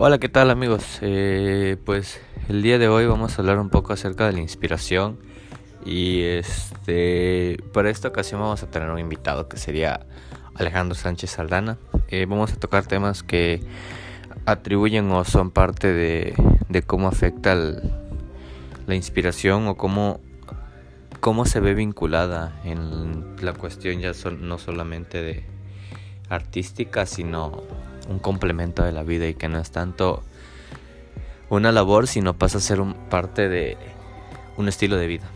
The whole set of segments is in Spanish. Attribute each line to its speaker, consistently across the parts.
Speaker 1: Hola, ¿qué tal amigos? Eh, pues el día de hoy vamos a hablar un poco acerca de la inspiración y este para esta ocasión vamos a tener un invitado que sería Alejandro Sánchez Saldana. Eh, vamos a tocar temas que atribuyen o son parte de, cómo afecta la inspiración o cómo, cómo se ve vinculada en la cuestión ya no solamente de artística, sino un complemento de la vida y que no es tanto una labor, sino pasa a ser un, parte de un estilo de vida.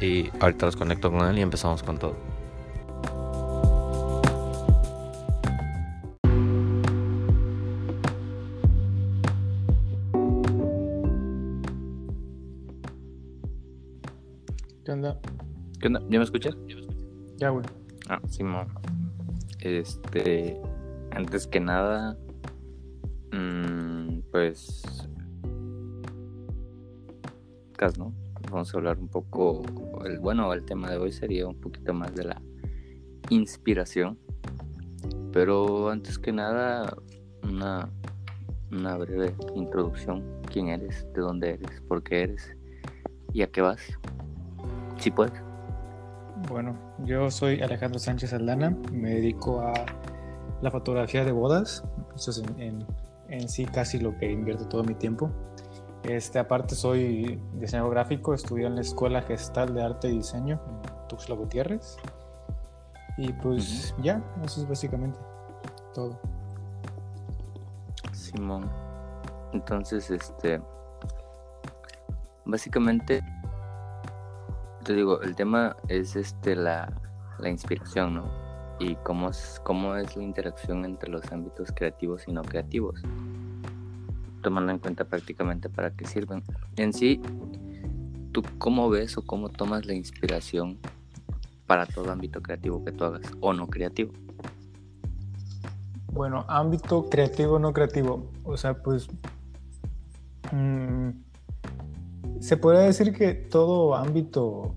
Speaker 1: Y ahorita los conecto con él y empezamos con todo.
Speaker 2: ¿Qué onda?
Speaker 1: ¿Qué onda? ¿Ya me escuchas?
Speaker 2: Ya, güey.
Speaker 1: Ah, Simón. Este antes que nada, mmm, pues, ¿no? Vamos a hablar un poco, el, bueno, el tema de hoy sería un poquito más de la inspiración, pero antes que nada, una, una breve introducción, quién eres, de dónde eres, por qué eres y a qué vas, si puedes.
Speaker 2: Bueno, yo soy Alejandro Sánchez Aldana, me dedico a la fotografía de bodas, eso es en, en, sí casi lo que invierto todo mi tiempo. Este, aparte soy diseñador gráfico, estudié en la Escuela Gestal de Arte y Diseño en Tuxtla Gutiérrez. Y pues ya, eso es básicamente todo.
Speaker 1: Simón. Entonces, este, básicamente, te digo, el tema es este la, la inspiración, ¿no? Y cómo es, cómo es la interacción entre los ámbitos creativos y no creativos, tomando en cuenta prácticamente para qué sirven. En sí, ¿tú cómo ves o cómo tomas la inspiración para todo ámbito creativo que tú hagas o no creativo?
Speaker 2: Bueno, ámbito creativo o no creativo, o sea, pues mm, se podría decir que todo ámbito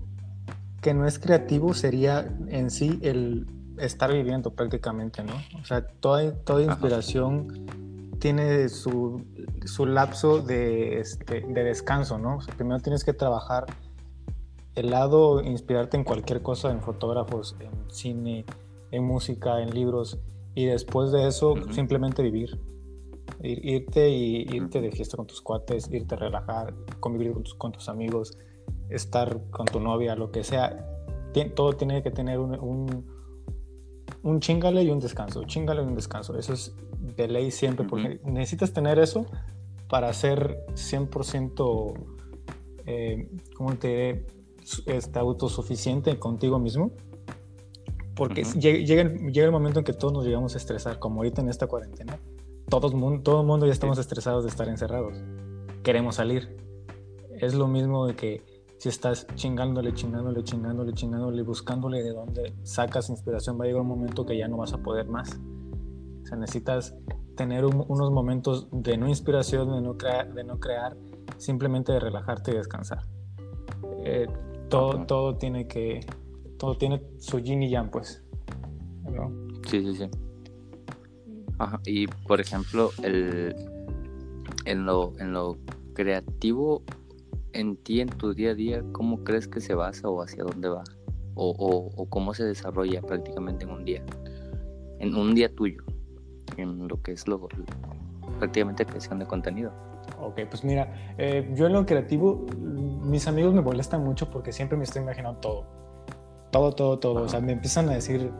Speaker 2: que no es creativo sería en sí el estar viviendo prácticamente, ¿no? O sea, toda, toda inspiración tiene su, su lapso de, este, de descanso, ¿no? O sea, primero tienes que trabajar el lado, inspirarte en cualquier cosa, en fotógrafos, en cine, en música, en libros, y después de eso simplemente vivir. irte y irte de fiesta con tus cuates, irte a relajar, convivir con tus, con tus amigos, estar con tu novia, lo que sea. todo tiene que tener un un chingale y un descanso, chingale y un descanso. Eso es de ley siempre, porque necesitas tener eso para ser 100%, eh, ¿cómo te diré? Este, autosuficiente contigo mismo. Porque llega, llega, el momento en que todos nos llegamos a estresar, como ahorita en esta cuarentena. Todos, todo el mundo ya estamos estresados de estar encerrados. Queremos salir. Es lo mismo de que si estás chingándole, chingándole, chingándole, chingándole, buscándole de dónde sacas inspiración, va a llegar un momento que ya no vas a poder más. O sea, necesitas tener unos momentos de no inspiración, de no, crear, de no crear, simplemente de relajarte y descansar. Eh, todo, todo tiene que, todo tiene su yin y yang, pues.
Speaker 1: Sí, sí, sí. Ajá. Y por ejemplo, el, en, lo, en lo creativo en ti, en tu día a día, ¿cómo crees que se basa o hacia dónde va? O, cómo se desarrolla prácticamente en un día, en un día tuyo, en lo que es lo, prácticamente creación de contenido.
Speaker 2: Ok, pues mira, eh, yo en lo creativo, mis amigos me molestan mucho porque siempre me estoy imaginando todo. Todo, todo, todo. O sea, me empiezan a decir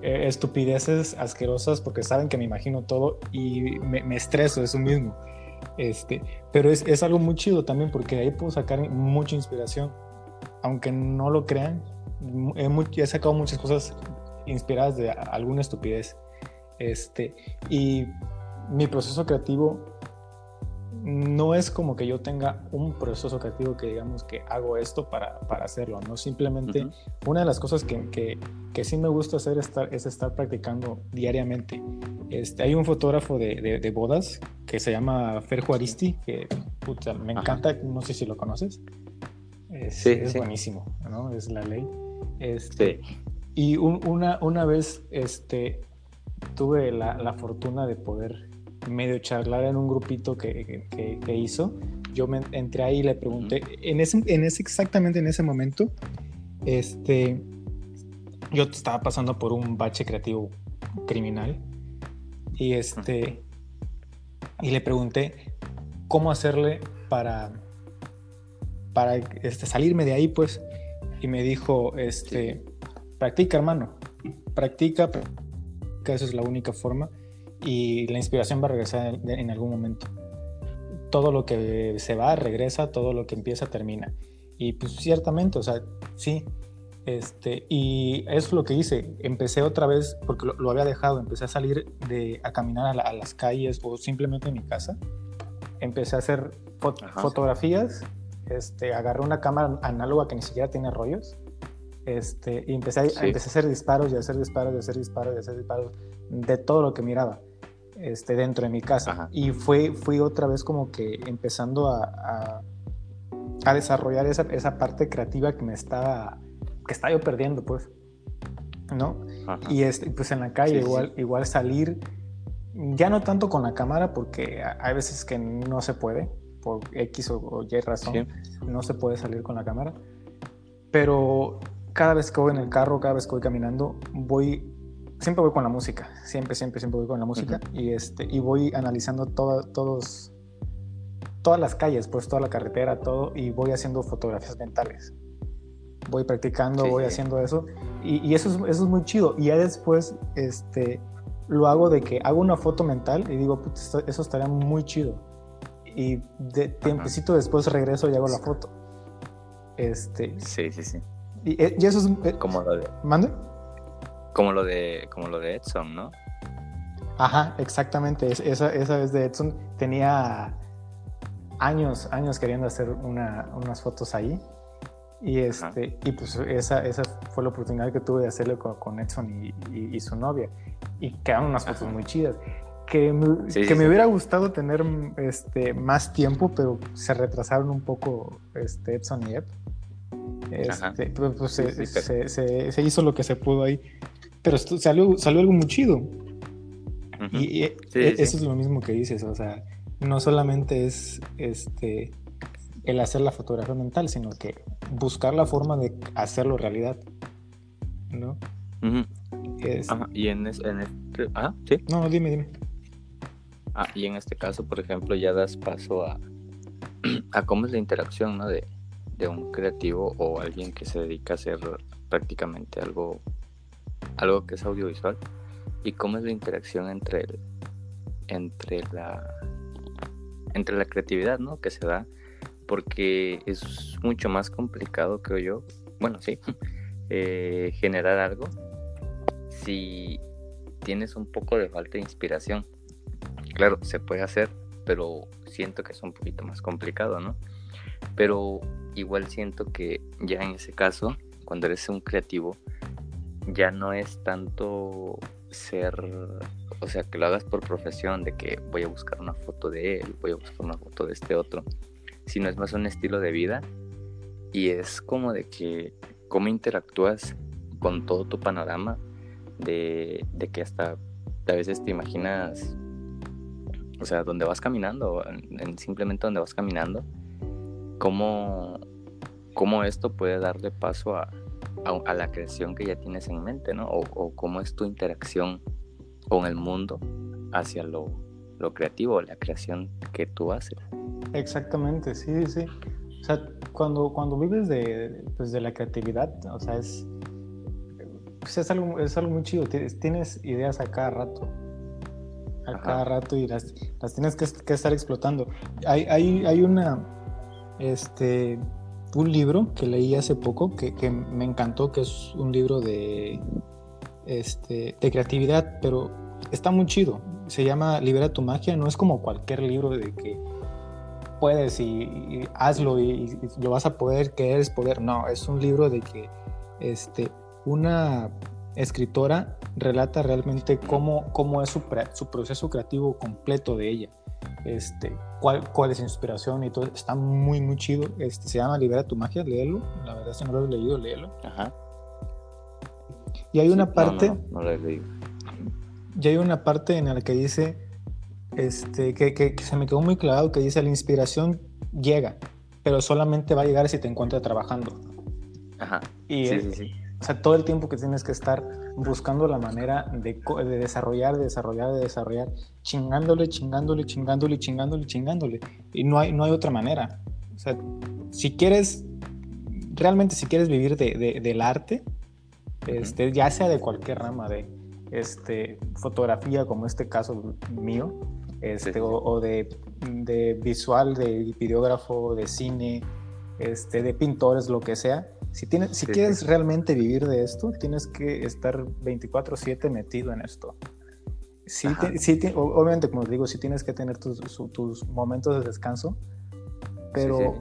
Speaker 2: eh, estupideces asquerosas porque saben que me imagino todo y me, me estreso eso mismo. Este, pero es, es, algo muy chido también porque ahí puedo sacar mucha inspiración. Aunque no lo crean, he, he sacado muchas cosas inspiradas de alguna estupidez. Este, y mi proceso creativo no es como que yo tenga un proceso creativo que digamos que hago esto para, para hacerlo, ¿no? Simplemente una de las cosas que, que, que, sí me gusta hacer estar, es estar practicando diariamente. Este, hay un fotógrafo de, de, bodas que se llama Fer Juaristi, que puta, me encanta, no sé si lo conoces. Es, sí, es buenísimo, ¿no? Es la ley. Este, Y una, una vez este, tuve la, la fortuna de poder medio charlar en un grupito que, que, hizo. Yo me entré ahí y le pregunté, en ese, en ese, exactamente en ese momento, este, yo estaba pasando por un bache creativo criminal y este, y le pregunté cómo hacerle para, para este, salirme de ahí, pues, y me dijo, este, practica, hermano, practica, practica, eso es la única forma y la inspiración va a regresar en, algún momento. Todo lo que se va regresa, todo lo que empieza termina. Y pues ciertamente, o sea, sí. Este, y es lo que hice. Empecé otra vez, porque lo, había dejado, empecé a salir de, a caminar a, las calles o simplemente en mi casa. Empecé a hacer fotografías, este, agarré una cámara análoga que ni siquiera tiene rollos este, y empecé a, empecé a hacer disparos y a hacer disparos y a hacer disparos y a hacer disparos de todo lo que miraba este, dentro de mi casa. Y fue, fui otra vez como que empezando a, a, desarrollar esa, esa, parte creativa que me estaba, que estaba yo perdiendo, pues. ¿No? Y este, pues en la calle igual, igual salir, ya no tanto con la cámara, porque hay veces que no se puede, por X o, Y razón, no se puede salir con la cámara. Pero cada vez que voy en el carro, cada vez que voy caminando, voy siempre voy con la música, siempre, siempre, siempre voy con la música y, este, y voy analizando todos, todas las calles, pues toda la carretera, todo, y voy haciendo fotografías mentales. Voy practicando, voy haciendo eso, y, eso, es, eso es muy chido. Y ya después este, lo hago de que hago una foto mental y digo, eso estaría muy chido. Y de tiempecito después regreso y hago la foto. Este,
Speaker 1: sí, sí, sí.
Speaker 2: Y, eh, eso es...
Speaker 1: Eh, Como lo de...
Speaker 2: ¿Mande?
Speaker 1: Como lo de, como lo de Edson, ¿no?
Speaker 2: Ajá, exactamente. Esa, esa vez de Edson tenía años, años queriendo hacer unas fotos ahí. Y, este, y pues esa, esa fue la oportunidad que tuve de hacerlo con, Edson y, su novia. Y quedaron unas fotos muy chidas. Que, me, que me hubiera gustado tener este, más tiempo, pero se retrasaron un poco este, Edson y Ed. Este, pues, se, se, se, hizo lo que se pudo ahí pero salió, salió algo muy chido. Y, e, eso es lo mismo que dices, o sea, no solamente es este el hacer la fotografía mental, sino que buscar la forma de hacerlo realidad, ¿no?
Speaker 1: Y en, este... Ah, sí.
Speaker 2: No, dime, dime.
Speaker 1: Ah, y en este caso, por ejemplo, ya das paso a, a cómo es la interacción, ¿no? De, de un creativo o alguien que se dedica a hacer prácticamente algo algo que es audiovisual y cómo es la interacción entre el, entre la entre la creatividad ¿no? que se da porque es mucho más complicado creo yo bueno sí eh, generar algo si tienes un poco de falta de inspiración claro se puede hacer pero siento que es un poquito más complicado no pero igual siento que ya en ese caso cuando eres un creativo ya no es tanto ser, o sea, que lo hagas por profesión, de que voy a buscar una foto de él, voy a buscar una foto de este otro, sino es más un estilo de vida. Y es como de que cómo interactúas con todo tu panorama, de, que hasta a veces te imaginas, o sea, donde vas caminando, simplemente donde vas caminando, cómo, cómo esto puede darle paso a, a, la creación que ya tienes en mente, ¿no? O, cómo es tu interacción con el mundo hacia lo, lo creativo, la creación que tú haces.
Speaker 2: Exactamente, sí, sí. O sea, cuando, cuando vives de, pues de la creatividad, o sea, es, pues es, algo, es algo muy chido. Tienes, ideas a cada rato. A cada rato y las, las tienes que, que, estar explotando. Hay, hay, hay una, este, un libro que leí hace poco que, me encantó, que es un libro de, este, de creatividad, pero está muy chido. Se llama Libera tu magia, no es como cualquier libro de que puedes y, hazlo y, lo vas a poder, que eres poder. No, es un libro de que este, una escritora relata realmente cómo, cómo es su, su proceso creativo completo de ella este, cuál, cuál es su inspiración y todo. Está muy, muy chido. Este, se llama Libera tu magia, léelo. La verdad, si no lo has leído, léelo. Ajá. Y hay una parte.
Speaker 1: No, lo he leído.
Speaker 2: Y hay una parte en la que dice: este, que, que, se me quedó muy clavado, que dice, la inspiración llega, pero solamente va a llegar si te encuentras trabajando.
Speaker 1: Ajá.
Speaker 2: Y sí, sí, sí. O sea, todo el tiempo que tienes que estar buscando la manera de, de, desarrollar, de desarrollar, de desarrollar, chingándole, chingándole, chingándole, chingándole, chingándole. Y no hay, no hay otra manera. O sea, si quieres, realmente si quieres vivir de, del arte, este, ya sea de cualquier rama, de este, fotografía, como este caso mío, este, o, de, de, visual, de videógrafo, de cine, este, de pintores, lo que sea, si, tienes, si quieres realmente vivir de esto, tienes que estar 24/7 metido en esto. Sí, obviamente, como digo, sí tienes que tener tus, tus momentos de descanso, pero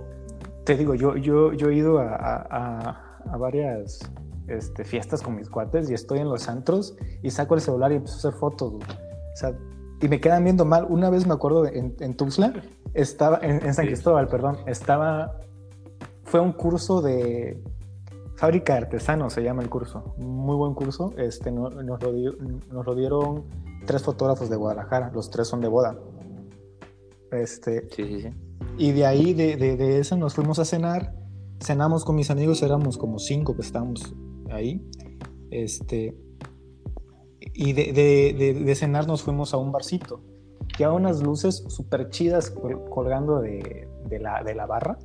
Speaker 2: te digo, yo, yo, yo he ido a, a, a varias este, fiestas con mis cuates y estoy en los antros y saco el celular y empiezo a hacer fotos. O sea, y me quedan viendo mal. Una vez me acuerdo en, en Tuxtla, estaba, en, en San Cristóbal, perdón, estaba, fue un curso de Fábrica de Artesanos se llama el curso. Muy buen curso. Este, nos, nos, lo, dieron tres fotógrafos de Guadalajara. Los tres son de boda. Este,
Speaker 1: sí, sí, sí.
Speaker 2: Y de ahí, de, de, de eso, nos fuimos a cenar. Cenamos con mis amigos, éramos como cinco que estábamos ahí. Este, y de, de, cenar nos fuimos a un barcito. Que había unas luces súper chidas colgando de, la, de la barra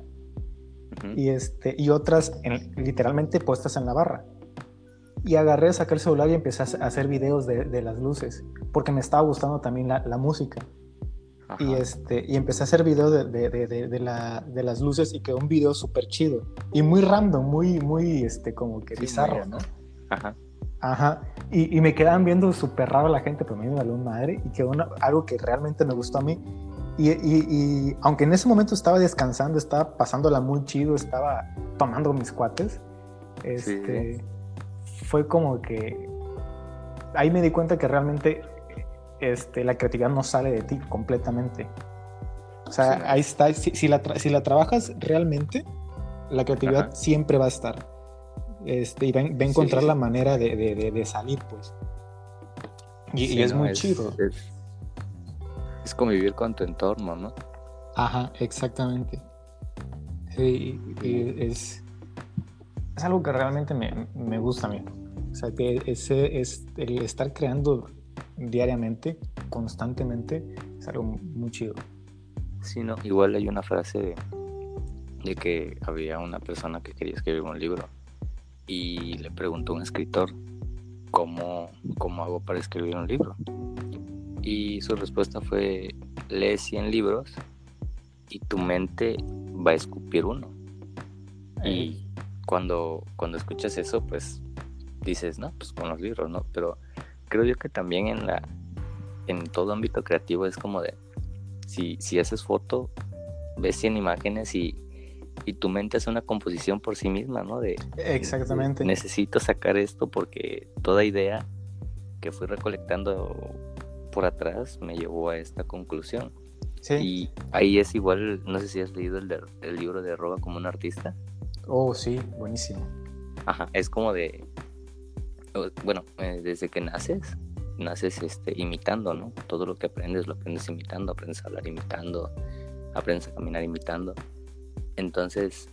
Speaker 2: y, este, y otras literalmente puestas en la barra. Y agarré, saqué el celular y empecé a hacer videos de, de las luces, porque me estaba gustando también la, la música. Y, este, y empecé a hacer videos de, de, la, de, las luces y quedó un video súper chido. Y muy random, muy, muy, este, como que bizarro, ¿no?
Speaker 1: Ajá.
Speaker 2: Ajá. Y, y me quedaban viendo súper raro la gente, pero a mí me valió madre. Y quedó algo que realmente me gustó a mí. Y, aunque en ese momento estaba descansando, estaba pasándola muy chido, estaba tomando mis cuates, este, fue como que ahí me di cuenta que realmente este, la creatividad no sale de ti completamente. O sea, ahí está, si, la si, la trabajas realmente, la creatividad siempre va a estar. Este, y va, a encontrar la manera de, salir, pues. Y, es muy chido
Speaker 1: es convivir con tu entorno, ¿no?
Speaker 2: Ajá, exactamente. Sí, es, es algo que realmente me, me, gusta a mí. O sea, que ese, es el estar creando diariamente, constantemente, es algo muy chido.
Speaker 1: Sí, no, igual hay una frase de, de que había una persona que quería escribir un libro y le preguntó a un escritor cómo, cómo hago para escribir un libro y su respuesta fue, lee 100 libros y tu mente va a escupir uno. Y cuando, cuando escuchas eso, pues dices, no, pues con los libros, ¿no? Pero creo yo que también en la en todo ámbito creativo es como de si, si haces foto, ves 100 imágenes y, y tu mente hace una composición por sí misma, ¿no? De
Speaker 2: Exactamente.
Speaker 1: necesito sacar esto porque toda idea que fui recolectando por atrás me llevó a esta conclusión. Sí. Y ahí es igual, no sé si has leído el, el libro de Roba como un artista.
Speaker 2: Oh, sí, buenísimo.
Speaker 1: Ajá, es como de, bueno, eh, desde que naces, naces este, imitando, ¿no? Todo lo que aprendes lo aprendes imitando, aprendes a hablar imitando, aprendes a caminar imitando. Entonces,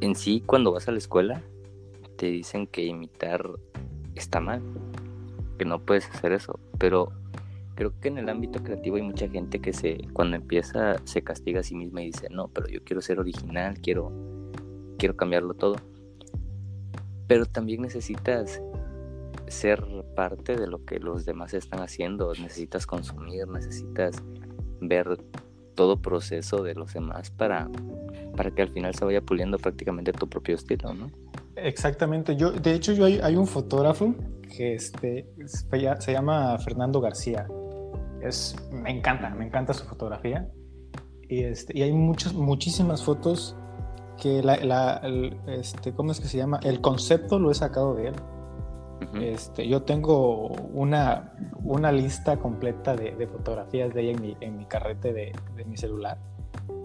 Speaker 1: en sí, cuando vas a la escuela, te dicen que imitar está mal que no puedes hacer eso, pero creo que en el ámbito creativo hay mucha gente que se cuando empieza se castiga a sí misma y dice, "No, pero yo quiero ser original, quiero quiero cambiarlo todo." Pero también necesitas ser parte de lo que los demás están haciendo, necesitas consumir, necesitas ver todo proceso de los demás para, para que al final se vaya puliendo prácticamente tu propio estilo, ¿no?
Speaker 2: Exactamente. Yo, de hecho, yo hay, un fotógrafo que este, se llama Fernando García. Es, me encanta, me encanta su fotografía. Y, este, y hay muchas, muchísimas fotos que la, este, ¿cómo es que se llama? El concepto lo he sacado de él. este, yo tengo una, una lista completa de, fotografías de ella en mi, en mi carrete de, de mi celular.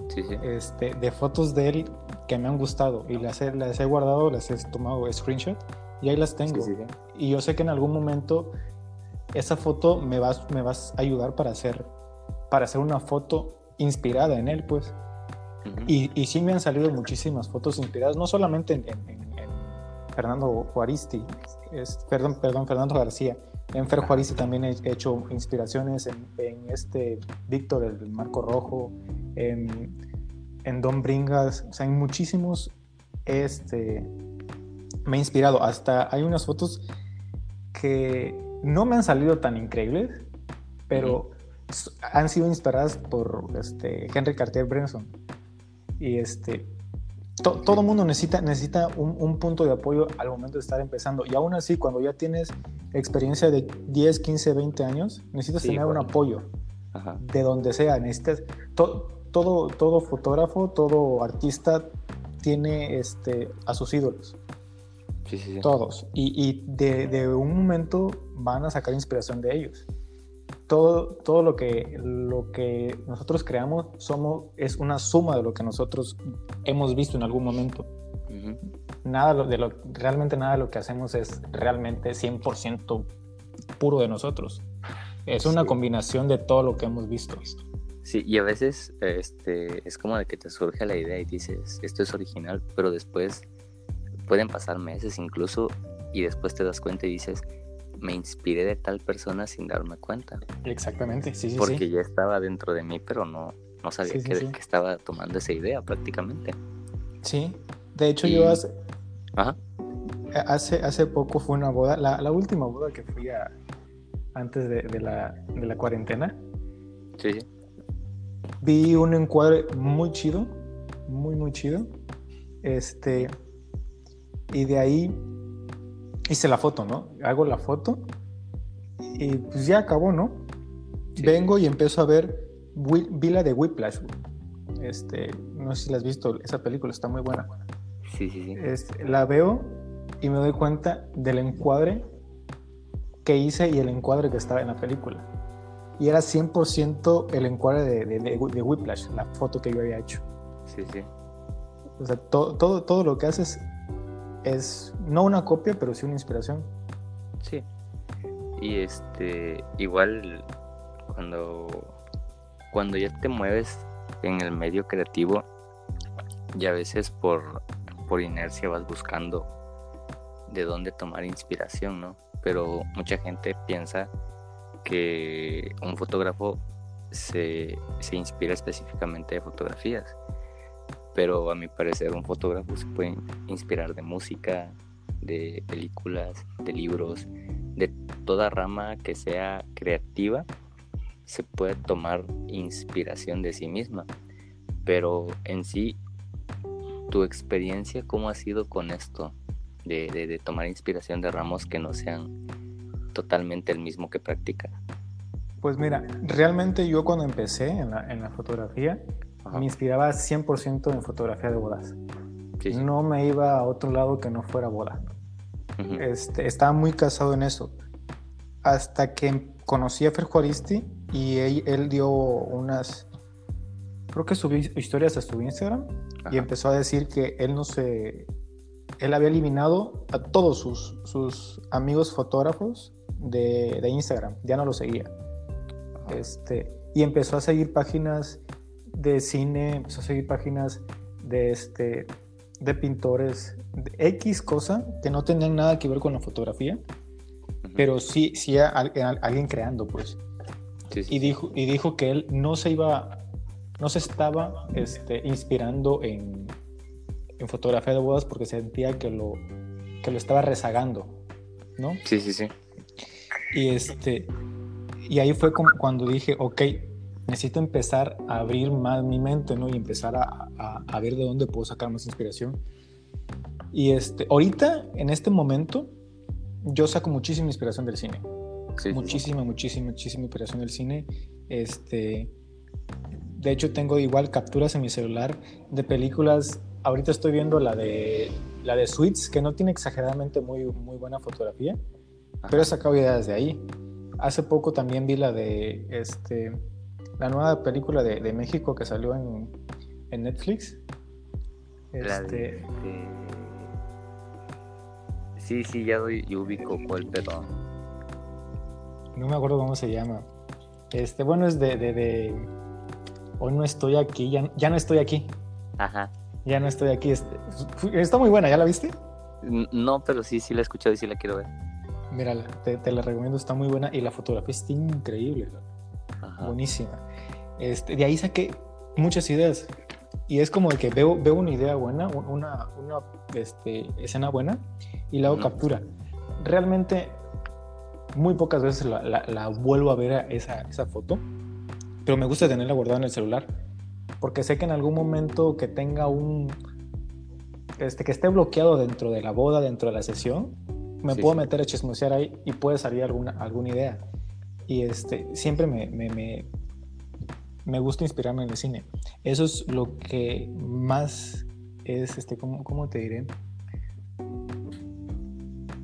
Speaker 1: Sí, sí.
Speaker 2: Este, de fotos de él que me han gustado y las he, las he guardado, las he tomado screenshot y ahí las tengo. y yo sé que en algún momento esa foto me vas, me vas a ayudar para hacer, para hacer una foto inspirada en él, pues. y, y, sí me han salido muchísimas fotos inspiradas, no solamente en, Fernando Juaristi, es, perdón, perdón, Fernando García. En Fer también he hecho inspiraciones en, este Víctor, el Marco Rojo, en, en Don Bringas, o sea, en muchísimos este, me ha inspirado. Hasta hay unas fotos que no me han salido tan increíbles, pero han sido inspiradas por este, Henry Cartier Brenson. Y este, todo el mundo necesita, necesita un, punto de apoyo al momento de estar empezando. Y aún así, cuando ya tienes experiencia de 10, 15, 20 años, necesitas tener un apoyo de donde sea. Necesitas, todo, todo fotógrafo, todo artista tiene este, a sus ídolos. Todos. Y, de, un momento van a sacar inspiración de ellos. Todo, todo lo, que, lo que nosotros creamos somos, es una suma de lo que nosotros hemos visto en algún momento. Nada de lo, realmente nada de lo que hacemos es realmente 100% puro de nosotros. Es una combinación de todo lo que hemos visto.
Speaker 1: Sí, y a veces este, es como de que te surge la idea y dices, esto es original, pero después pueden pasar meses incluso y después te das cuenta y dices, me inspiré de tal persona sin darme cuenta.
Speaker 2: Exactamente, sí, sí.
Speaker 1: Porque ya estaba dentro de mí, pero no, no sabía que, estaba tomando esa idea prácticamente.
Speaker 2: Sí, de hecho yo hace, hace, hace poco fue una boda, la, última boda que fui a, antes de, la, de la cuarentena.
Speaker 1: Sí.
Speaker 2: Vi un encuadre muy chido, muy, muy chido. Este, y de ahí hice la foto, ¿no? Hago la foto y pues ya acabó, ¿no? Vengo y empiezo a ver Vila de Whiplash. Este, no sé si la has visto, esa película está muy buena.
Speaker 1: Sí, sí, sí.
Speaker 2: Este, la veo y me doy cuenta del encuadre que hice y el encuadre que estaba en la película. Y era 100% el encuadre de, de, de, Whiplash, la foto que yo había hecho.
Speaker 1: Sí, sí.
Speaker 2: O sea, todo, todo, todo lo que haces es no una copia, pero sí una inspiración.
Speaker 1: Sí. Y este, igual cuando, cuando ya te mueves en el medio creativo, y a veces por, por inercia vas buscando de dónde tomar inspiración, ¿no? Pero mucha gente piensa que un fotógrafo se, se inspira específicamente de fotografías pero a mi parecer un fotógrafo se puede inspirar de música, de películas, de libros, de toda rama que sea creativa, se puede tomar inspiración de sí misma. Pero en sí, tu experiencia, ¿cómo ha sido con esto? De, tomar inspiración de ramos que no sean totalmente el mismo que practicas.
Speaker 2: Pues mira, realmente yo cuando empecé en la, en la fotografía, me inspiraba 100% en fotografía de bodas. No me iba a otro lado que no fuera boda. este, estaba muy casado en eso. Hasta que conocí a Fer Juaristi y él, dio unas, creo que subió historias a su Instagram y empezó a decir que él no se, él había eliminado a todos sus, sus amigos fotógrafos de, de, Instagram, ya no lo seguía. Este, y empezó a seguir páginas de cine, empezó a seguir páginas de, este, de pintores, de X cosa que no tenían nada que ver con la fotografía, pero sí, sí alguien creando, pues. Y, dijo, y dijo que él no se iba, no se estaba este, inspirando en, en fotografía de bodas porque sentía que lo, que lo estaba rezagando, ¿no?
Speaker 1: Sí, sí, sí.
Speaker 2: Y, este, y ahí fue como cuando dije, ok, necesito empezar a abrir más mi mente, ¿no? Y empezar a, a, ver de dónde puedo sacar más inspiración. Y este, ahorita, en este momento, yo saco muchísima inspiración del cine. muchísima, muchísima, muchísima inspiración del cine. Este, de hecho, tengo igual capturas en mi celular de películas. Ahorita estoy viendo la de la de Sweets, que no tiene exageradamente muy, muy buena fotografía, pero he sacado ideas de ahí. Hace poco también vi la de este la nueva película de, México que salió en, Netflix.
Speaker 1: Este... Sí, sí, ya doy, y ubico cuál, pero
Speaker 2: no me acuerdo cómo se llama. Este, bueno, es de, de, hoy no estoy aquí, ya, ya, no estoy aquí.
Speaker 1: Ajá.
Speaker 2: Ya no estoy aquí. Este, está muy buena, ¿ya la viste?
Speaker 1: No, pero sí, sí la he escuchado y sí la quiero ver.
Speaker 2: Mírala, te, te la recomiendo, está muy buena y la fotografía está increíble. Buenísima. Este, de ahí saqué muchas ideas. Y es como que veo, veo una idea buena, una, una este, escena buena y la hago captura. Realmente, muy pocas veces la, la, vuelvo a ver esa, esa foto, pero me gusta tenerla guardada en el celular, porque sé que en algún momento que tenga un, este, que esté bloqueado dentro de la boda, dentro de la sesión, me puedo meter a chismosear ahí y puede salir alguna, alguna idea. Y este, siempre me, me, me, me gusta inspirarme en el cine. Eso es lo que más es, este, ¿cómo, cómo te diré?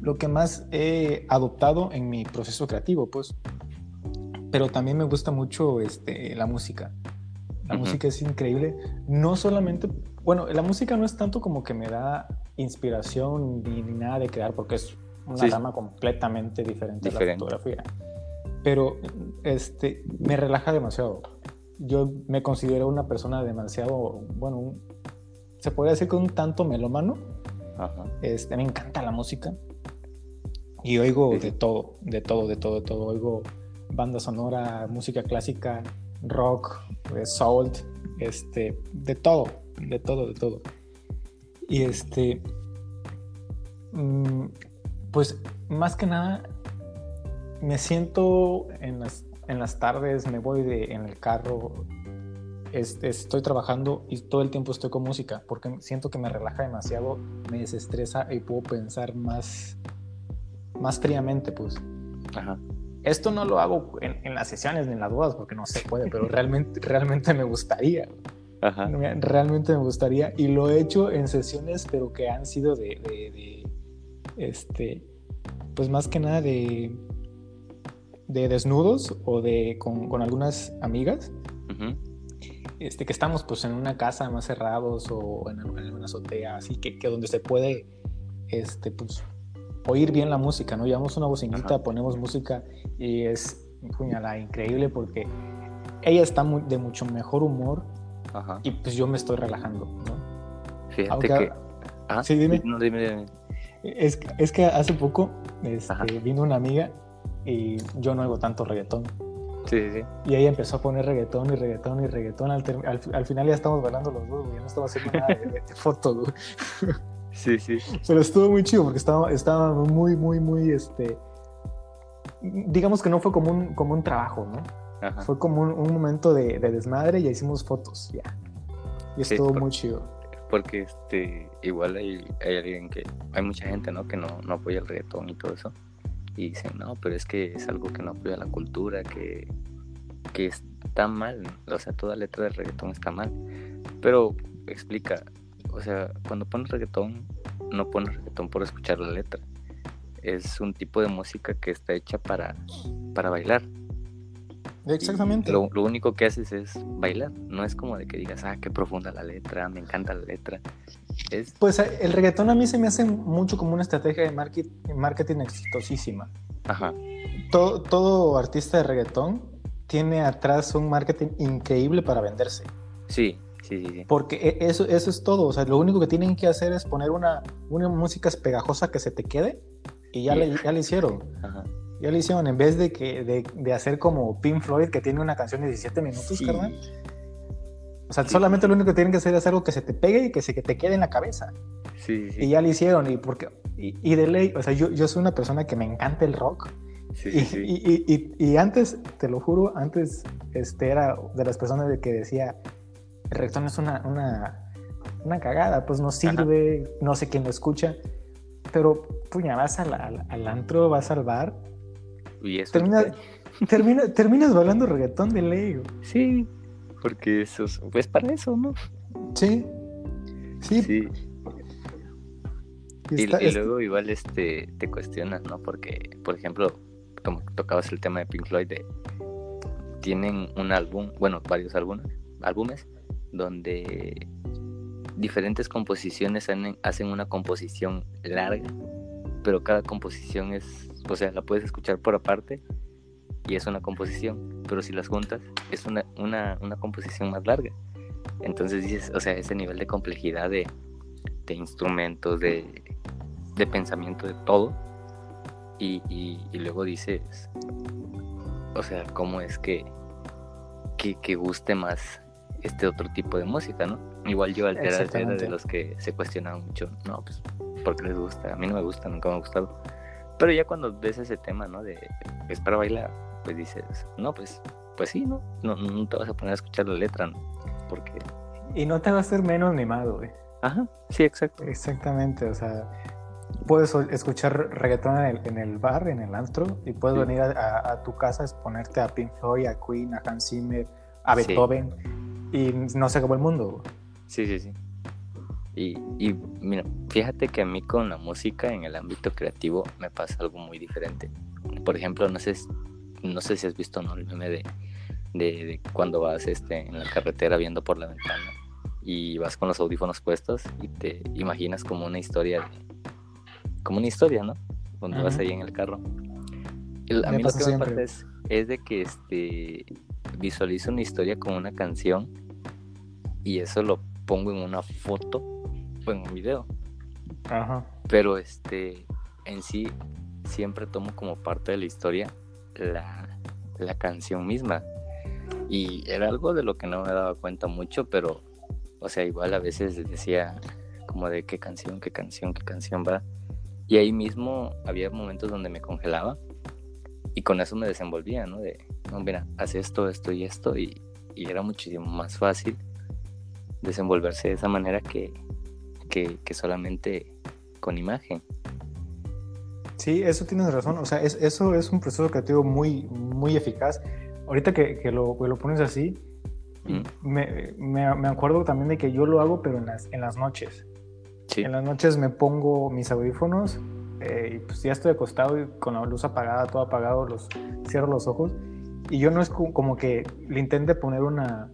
Speaker 2: Lo que más he adoptado en mi proceso creativo, pues. Pero también me gusta mucho este, la música. La música es increíble. No solamente, bueno, la música no es tanto como que me da inspiración ni, nada de crear, porque es una rama completamente diferente, de la fotografía. Pero este, me relaja demasiado yo me considero una persona demasiado, bueno, se podría decir que un tanto melómano. Este, me encanta la música y oigo de todo, de todo, de todo, de todo. Oigo banda sonora, música clásica, rock, eh, soul, este, de todo, de todo, de todo. Y este, mm, pues más que nada, me siento en las en las tardes me voy de, en el carro, estoy trabajando y todo el tiempo estoy con música porque siento que me relaja demasiado, me desestresa y puedo pensar más, más fríamente, pues. Esto no lo hago en, las sesiones ni en las bodas porque no se puede, pero realmente, realmente me gustaría. Realmente me gustaría y lo he hecho en sesiones, pero que han sido de, de este, pues más que nada de de desnudos o de con, algunas amigas. Este, que estamos pues en una casa más cerrados o en, una azotea, así que, que, donde se puede este, pues, oír bien la música, ¿no? Llevamos una bocinita, ponemos música y es puñalada increíble porque ella está muy, de mucho mejor humor y pues yo me estoy relajando, ¿no?
Speaker 1: Fíjate que...
Speaker 2: Ah, sí, dime. Es, es, que hace poco este, vino una amiga y yo no oigo tanto reggaetón.
Speaker 1: Sí, sí.
Speaker 2: Y ella empezó a poner reggaetón y reggaetón y reggaetón. Al, al, final ya estamos bailando los dos, Ya no estaba haciendo nada de, fotos,
Speaker 1: Sí, sí.
Speaker 2: Pero estuvo muy chido porque estaba, estaba muy, muy, muy, este... Digamos que no fue como un, como un trabajo, ¿no? Fue como un, momento de, desmadre y hicimos fotos, ya. Y estuvo muy chido.
Speaker 1: Porque este, igual hay, hay alguien que... Hay mucha gente, ¿no? Que no, no apoya el reggaetón y todo eso y dicen, no, pero es que es algo que no apoya la cultura, que, que está mal, o sea, toda letra de reggaetón está mal. Pero explica, o sea, cuando pones reggaetón, no pones reggaetón por escuchar la letra. Es un tipo de música que está hecha para, para bailar.
Speaker 2: Exactamente.
Speaker 1: Lo, lo, único que haces es bailar. No es como de que digas, ah, qué profunda la letra, me encanta la letra.
Speaker 2: Pues eh, el reggaetón a mí se me hace mucho como una estrategia de marketing, exitosísima.
Speaker 1: Ajá.
Speaker 2: Todo, todo artista de reggaetón tiene atrás un marketing increíble para venderse.
Speaker 1: Sí, sí, sí.
Speaker 2: Porque e, eso, eso es todo. O sea, lo único que tienen que hacer es poner una, una música pegajosa que se te quede y ya, le, ya le hicieron. Ajá. Ya le hicieron, en vez de, que, de, de, hacer como Pink Floyd, que tiene una canción de 17 minutos, sí. carnal o sea, solamente lo único que tienen que hacer es algo que se te pegue y que se que te quede en la cabeza.
Speaker 1: Sí,
Speaker 2: Y ya lo hicieron. Y, porque, y, de ley, o sea, yo, yo soy una persona que me encanta el rock.
Speaker 1: Sí,
Speaker 2: y,
Speaker 1: sí.
Speaker 2: Y, y, antes, te lo juro, antes este, era de las personas de que decía, el reggaetón es una, una, una cagada, pues no sirve, no sé quién lo escucha. Pero, puña, vas al, al, antro, vas al bar.
Speaker 1: Y eso
Speaker 2: termina, terminas bailando reggaetón de ley.
Speaker 1: Sí, porque eso es pues para eso, ¿no?
Speaker 2: Sí. Sí.
Speaker 1: Y, luego igual este te cuestionas, ¿no? Porque, por ejemplo, como tocabas el tema de Pink Floyd, tienen un álbum, bueno, varios álbumes, álbumes donde diferentes composiciones hacen una composición larga, pero cada composición es, o sea, la puedes escuchar por aparte y es una composición, pero si las juntas es una, una, una composición más larga. Entonces dices, o sea, ese nivel de complejidad de, de instrumentos, de, de, pensamiento, de todo. Y, y, luego dices, o sea, ¿cómo es que, que, que, guste más este otro tipo de música, no? Igual yo era de los que se cuestionaban mucho, no, pues, ¿por qué les gusta? A mí no me gusta, nunca me ha gustado. Pero ya cuando ves ese tema, ¿no? De, es para bailar, pues dices, no, pues, pues sí, ¿no? No, no te vas a poner a escuchar la letra, ¿no? Porque...
Speaker 2: Y no te va a hacer menos mimado, güey.
Speaker 1: Ajá, sí, exacto.
Speaker 2: Exactamente, o sea, puedes escuchar reggaetón en el, bar, en el antro, y puedes venir a, tu casa a exponerte a Pink Floyd, a Queen, a Hans Zimmer, a Beethoven, y no se acabó el mundo.
Speaker 1: Sí, sí, sí. Y, y, mira, fíjate que a mí con la música en el ámbito creativo me pasa algo muy diferente. Por ejemplo, no sé, no sé si has visto ¿no? el meme de, de, cuando vas este, en la carretera viendo por la ventana y vas con los audífonos puestos y te imaginas como una historia, como una historia, ¿no? Cuando vas ahí en el carro. a mí lo que me pasa es, es, de que este, visualizo una historia con una canción y eso lo pongo en una foto o en un video. Ajá. Pero este, en sí, siempre tomo como parte de la historia la, la canción misma. Y era algo de lo que no me daba cuenta mucho, pero, o sea, igual a veces decía como de qué canción, qué canción, qué canción va. Y ahí mismo había momentos donde me congelaba y con eso me desenvolvía, ¿no? De, no, mira, haz esto, esto y esto y, y era muchísimo más fácil desenvolverse de esa manera que, que, que solamente con imagen.
Speaker 2: Sí, eso tienes razón. O sea, es, eso es un proceso creativo muy, muy eficaz. Ahorita que, que, lo, lo, pones así, me, me, me, acuerdo también de que yo lo hago, pero en las, en las noches. Sí. En las noches me pongo mis audífonos eh, y pues ya estoy acostado y con la luz apagada, todo apagado, los, cierro los ojos. Y yo no es como que le intente poner una,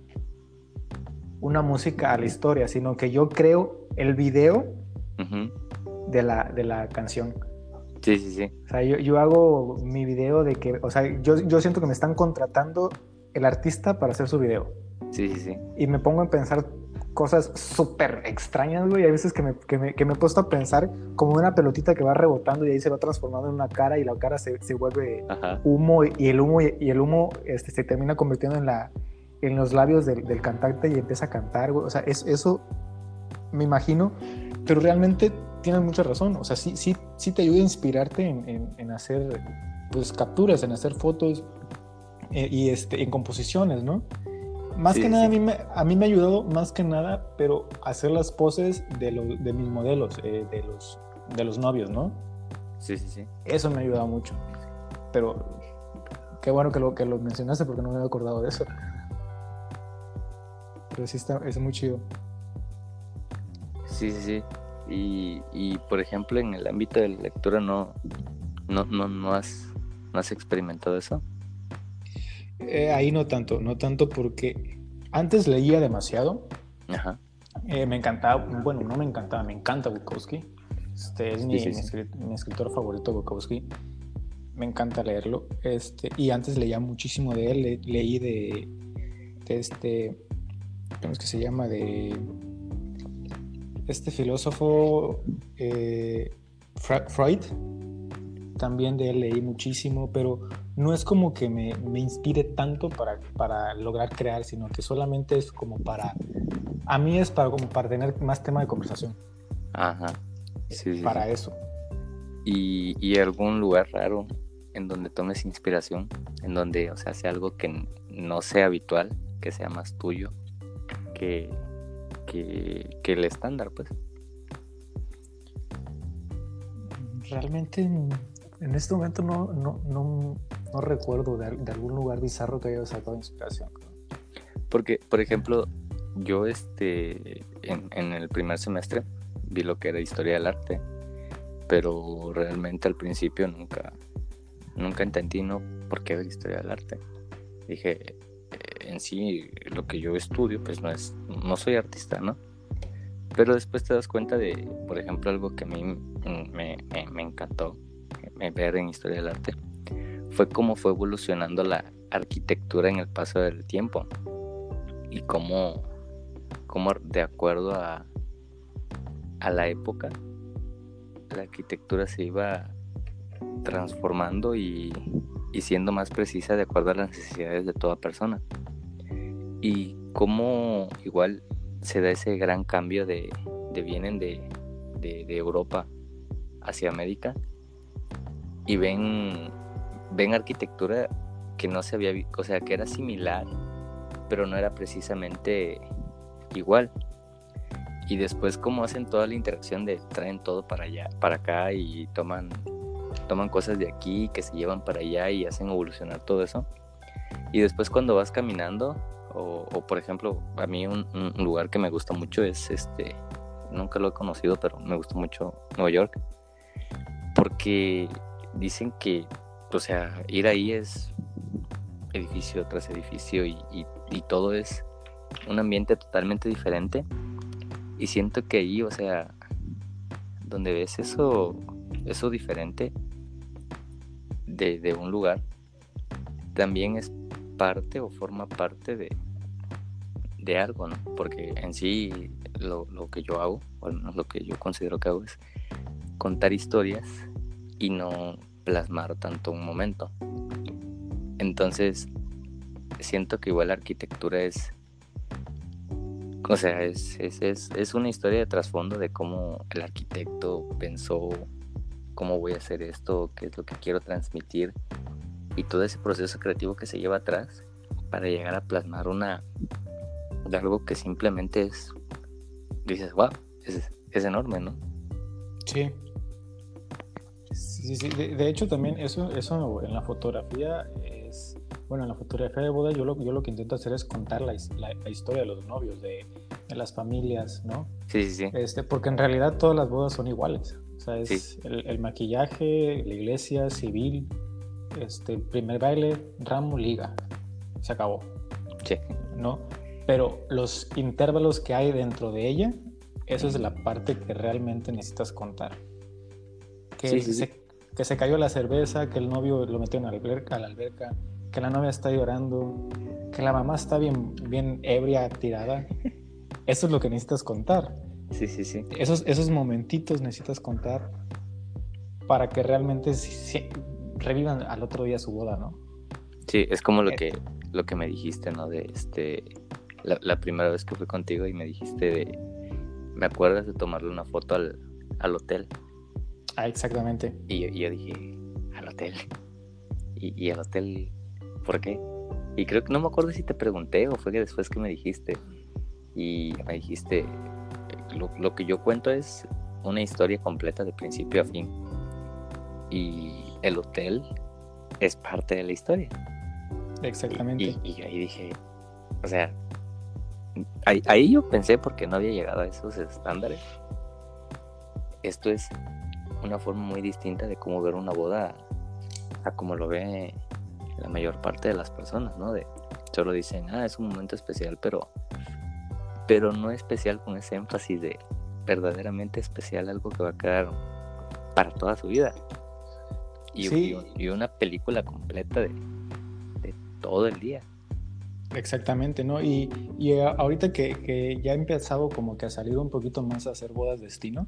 Speaker 2: una música a la historia, sino que yo creo el video de, la, de la canción.
Speaker 1: Sí, sí, sí.
Speaker 2: O sea, yo, yo, hago mi video de que, o sea, yo, yo siento que me están contratando el artista para hacer su video.
Speaker 1: Sí, sí, sí.
Speaker 2: Y me pongo a pensar cosas súper extrañas, güey. Hay veces que me, que, me, que me, he puesto a pensar como una pelotita que va rebotando y ahí se va transformando en una cara y la cara se, se vuelve humo y el humo, y el humo este, se termina convirtiendo en, la, en los labios del, del cantante y empieza a cantar, güey. O sea, es, eso me imagino, pero realmente tienes mucha razón. O sea, sí, sí, sí te ayuda a inspirarte en, en, hacer pues, capturas, en hacer fotos eh, y este, en composiciones, ¿no? Más que nada, a, mí me, a mí me ha ayudado más que nada, pero hacer las poses de, de mis modelos, eh, de, los, de los novios, ¿no?
Speaker 1: Sí, sí, sí.
Speaker 2: Eso me ha ayudado mucho. Pero qué bueno que lo, que lo mencionaste porque no me había acordado de eso. Pero sí está, es muy chido.
Speaker 1: Sí, sí, sí. Y, y, por ejemplo, en el ámbito de la lectura, ¿no, no, no, no, has, no has experimentado eso?
Speaker 2: Eh, ahí no tanto, no tanto porque antes leía demasiado.
Speaker 1: Ajá.
Speaker 2: Eh, me encantaba, bueno, no me encantaba, me encanta Bukowski. Este es mi, mi, escritor favorito, Bukowski. Me encanta leerlo. Este, y antes leía muchísimo de él. leí de, de este, ¿cómo es que se llama? De este filósofo eh, Freud, también de él leí muchísimo, pero no es como que me, me inspire tanto para, para, lograr crear, sino que solamente es como para, a mí es para, como para tener más tema de conversación.
Speaker 1: Ajá.
Speaker 2: Sí, para eso.
Speaker 1: ¿Y, ¿Y, algún lugar raro en donde tomes inspiración, en donde, o sea, sea algo que no sea habitual, que sea más tuyo, que, que, el estándar, pues.
Speaker 2: Realmente en este momento no, no, no, no recuerdo de, algún lugar bizarro que haya sacado inspiración.
Speaker 1: Porque, por ejemplo, yo este en, en, el primer semestre vi lo que era historia del arte, pero realmente al principio nunca, nunca entendí ¿no? por qué ver historia del arte. Dije, en sí lo que yo estudio pues no es no soy artista no pero después te das cuenta de por ejemplo algo que a mí me, me, encantó ver en historia del arte fue cómo fue evolucionando la arquitectura en el paso del tiempo y cómo, cómo de acuerdo a, a la época la arquitectura se iba transformando y, y, siendo más precisa de acuerdo a las necesidades de toda persona. Y cómo igual se da ese gran cambio de, de vienen de, de, Europa hacia América y ven, ven arquitectura que no se había o sea, que era similar, pero no era precisamente igual. Y después cómo hacen toda la interacción de traen todo para allá, para acá y toman toman cosas de aquí que se llevan para allá y hacen evolucionar todo eso. Y después cuando vas caminando, o, por ejemplo, a mí un, lugar que me gusta mucho es este, nunca lo he conocido, pero me gusta mucho Nueva York, porque dicen que, o sea, ir ahí es edificio tras edificio y, y todo es un ambiente totalmente diferente. Y siento que ahí, o sea, donde ves eso, eso diferente, de, un lugar también es parte o forma parte de, de algo, ¿no? Porque en sí lo, que yo hago, o lo que yo considero que hago es contar historias y no plasmar tanto un momento. Entonces, siento que igual la arquitectura es, o sea, es, es, es, es una historia de trasfondo de cómo el arquitecto pensó cómo voy a hacer esto, qué es lo que quiero transmitir y todo ese proceso creativo que se lleva atrás para llegar a plasmar una de algo que simplemente es dices wow es, es enorme no
Speaker 2: sí sí, sí. De, hecho también eso eso en la fotografía es bueno en la fotografía de boda yo lo, yo lo que intento hacer es contar la, la, historia de los novios de, de, las familias no
Speaker 1: sí sí sí
Speaker 2: este porque en realidad todas las bodas son iguales o sea, es el, maquillaje, la iglesia, civil, este, primer baile, ramo, liga. Se acabó.
Speaker 1: Sí.
Speaker 2: ¿No? Pero los intervalos que hay dentro de ella, eso es la parte que realmente necesitas contar. Que, se, que se cayó la cerveza, que el novio lo metió en la alberca, a la alberca, que la novia está llorando, que la mamá está bien, bien ebria, tirada. Eso es lo que necesitas contar.
Speaker 1: Sí, sí, sí.
Speaker 2: Esos, esos momentitos necesitas contar para que realmente revivan al otro día su boda, ¿no?
Speaker 1: Sí, es como lo que, lo que me dijiste, ¿no? De este, la, primera vez que fui contigo y me dijiste de, ¿me acuerdas de tomarle una foto al, al hotel?
Speaker 2: Ah, exactamente.
Speaker 1: Y yo, dije, al hotel. Y, y al hotel, ¿por qué? Y creo que no me acuerdo si te pregunté o fue que después que me dijiste. Y me dijiste, lo, que yo cuento es una historia completa de principio a fin. Y el hotel es parte de la historia.
Speaker 2: Exactamente.
Speaker 1: Y, ahí dije, o sea, ahí, yo pensé porque no había llegado a esos estándares. Esto es una forma muy distinta de cómo ver una boda a como lo ve la mayor parte de las personas, ¿no? De solo dicen, ah, es un momento especial, pero pero no especial con ese énfasis de verdaderamente especial, algo que va a quedar para toda su vida. Y, y, una película completa de, todo el día.
Speaker 2: Exactamente, ¿no? Y, ahorita que, ya ha empezado como que ha salido un poquito más a hacer bodas destino,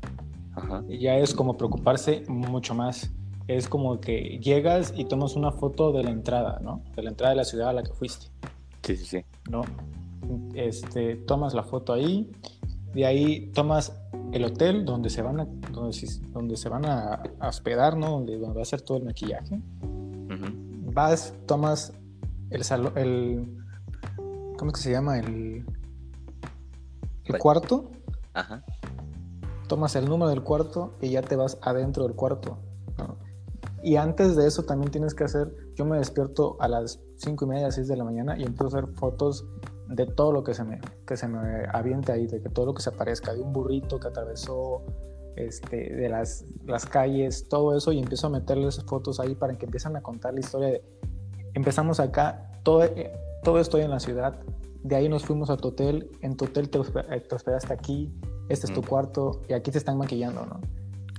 Speaker 2: ya es como preocuparse mucho más. Es como que llegas y tomas una foto de la entrada, ¿no? De la entrada de la ciudad a la que fuiste.
Speaker 1: Sí, sí, sí.
Speaker 2: ¿No? este, tomas la foto ahí, de ahí tomas el hotel donde se van a, donde, se van a, hospedar, ¿no? Donde, va a hacer todo el maquillaje. Vas, tomas el salón, el, ¿cómo es que se llama? El, el cuarto. Tomas el número del cuarto y ya te vas adentro del cuarto. Y antes de eso también tienes que hacer, yo me despierto a las 5 y media, 6 de la mañana y empiezo a hacer fotos de todo lo que se me, que se me aviente ahí, de que todo lo que se aparezca, de un burrito que atravesó este, de las, las calles, todo eso, y empiezo a meterles fotos ahí para que empiezan a contar la historia de, empezamos acá, todo, eh, todo estoy en la ciudad, de ahí nos fuimos a tu hotel, en tu hotel te, eh, hospedaste aquí, este es tu cuarto, y aquí te están maquillando, ¿no?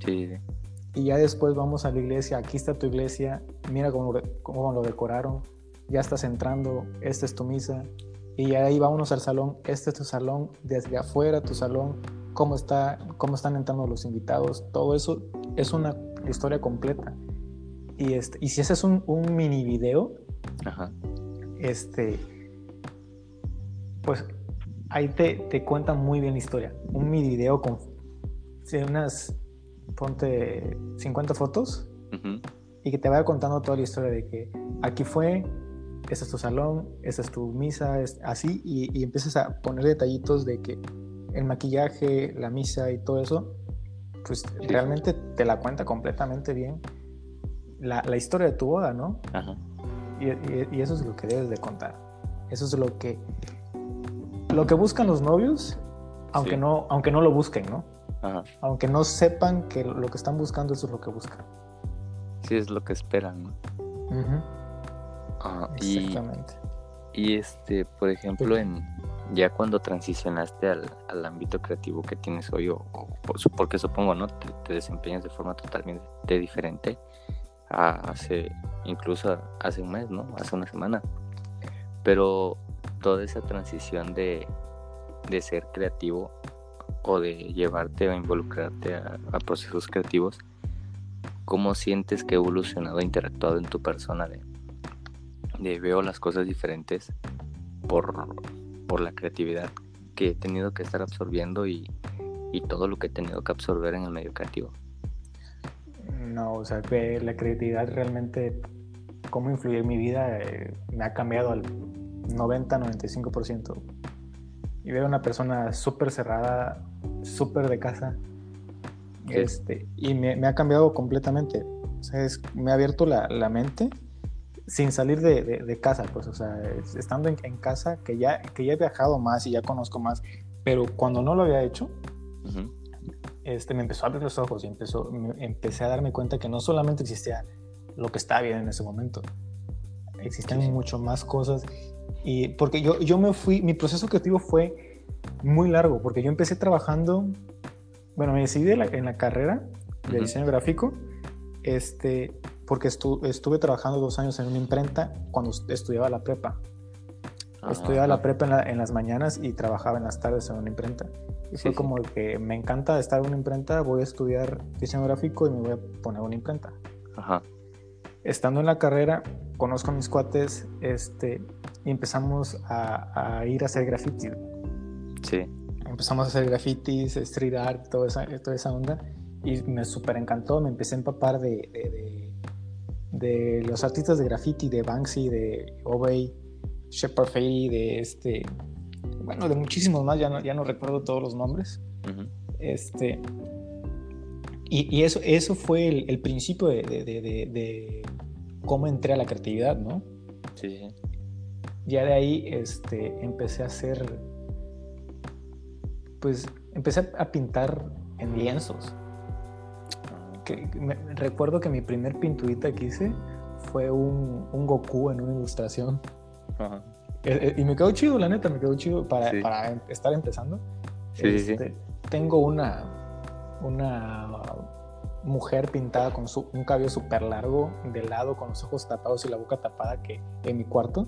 Speaker 1: Sí.
Speaker 2: y ya después vamos a la iglesia, aquí está tu iglesia, mira cómo, cómo lo decoraron, ya estás entrando, esta es tu misa, y ahí vámonos al salón, este es tu salón, desde afuera tu salón, cómo, está, cómo están entrando los invitados, todo eso es una historia completa. Y, este, y si ese es un, un mini video, este, pues ahí te, te cuenta muy bien la historia. Un mini video con unas, ponte 50 fotos y que te vaya contando toda la historia de que aquí fue, este es tu salón, esta es tu misa, es así, y, y empiezas a poner detallitos de que el maquillaje, la misa y todo eso, pues realmente te la cuenta completamente bien la, la historia de tu boda, ¿no? Ajá. Y, y, eso es lo que debes de contar. Eso es lo que lo que buscan los novios, aunque no aunque no lo busquen, ¿no? Ajá. Aunque no sepan que lo que están buscando eso es lo que buscan.
Speaker 1: Sí, es lo que esperan, ¿no? Uh Exactamente. Y, y, este, por ejemplo, en ya cuando transicionaste al, al, ámbito creativo que tienes hoy, o, porque supongo, ¿no? Te, te, desempeñas de forma totalmente diferente hace, incluso hace un mes, ¿no? Hace una semana. Pero toda esa transición de, de ser creativo o de llevarte o involucrarte a, procesos creativos, ¿cómo sientes que ha evolucionado interactuado en tu persona de, de veo las cosas diferentes por por la creatividad que he tenido que estar absorbiendo y, y todo lo que he tenido que absorber en el medio creativo.
Speaker 2: No, o sea, que la creatividad realmente, cómo influye en mi vida, eh, me ha cambiado al 90-95%. Y veo una persona súper cerrada, súper de casa, este, y me, me, ha cambiado completamente. O sea, es, me ha abierto la, la mente sin salir de, de, casa, pues, o sea, estando en, en, casa, que ya, que ya he viajado más y ya conozco más, pero cuando no lo había hecho, este, me empezó a abrir los ojos y empezó, empecé a darme cuenta que no solamente existía lo que estaba bien en ese momento, existían mucho más cosas. Y porque yo, yo me fui, mi proceso creativo fue muy largo, porque yo empecé trabajando, bueno, me decidí en la, en la carrera de diseño gráfico, este, porque estuve trabajando dos años en una imprenta cuando estudiaba la prepa. Estudiaba la prepa en, las mañanas y trabajaba en las tardes en una imprenta. Y fue como que me encanta estar en una imprenta, voy a estudiar diseño gráfico y me voy a poner una imprenta. Ajá. Estando en la carrera, conozco a mis cuates este, y empezamos a, ir a hacer graffiti. Sí. Empezamos a hacer grafitis, street art, toda esa, toda esa onda. Y me súper encantó, me empecé a empapar de de los artistas de graffiti, de Banksy, de Obey, Shepard Fairey, de este, bueno, de muchísimos más, ya no, ya no recuerdo todos los nombres. Este, y, eso, eso fue el, principio de, cómo entré a la creatividad, ¿no? Sí. Ya de ahí este, empecé a hacer, pues empecé a pintar en lienzos recuerdo que mi primer pinturita que hice fue un, un Goku en una ilustración. Eh, eh, y me quedó chido, la neta, me quedó chido para, para estar empezando. Este, tengo una, una mujer pintada con su, un cabello súper largo, de lado, con los ojos tapados y la boca tapada que en mi cuarto.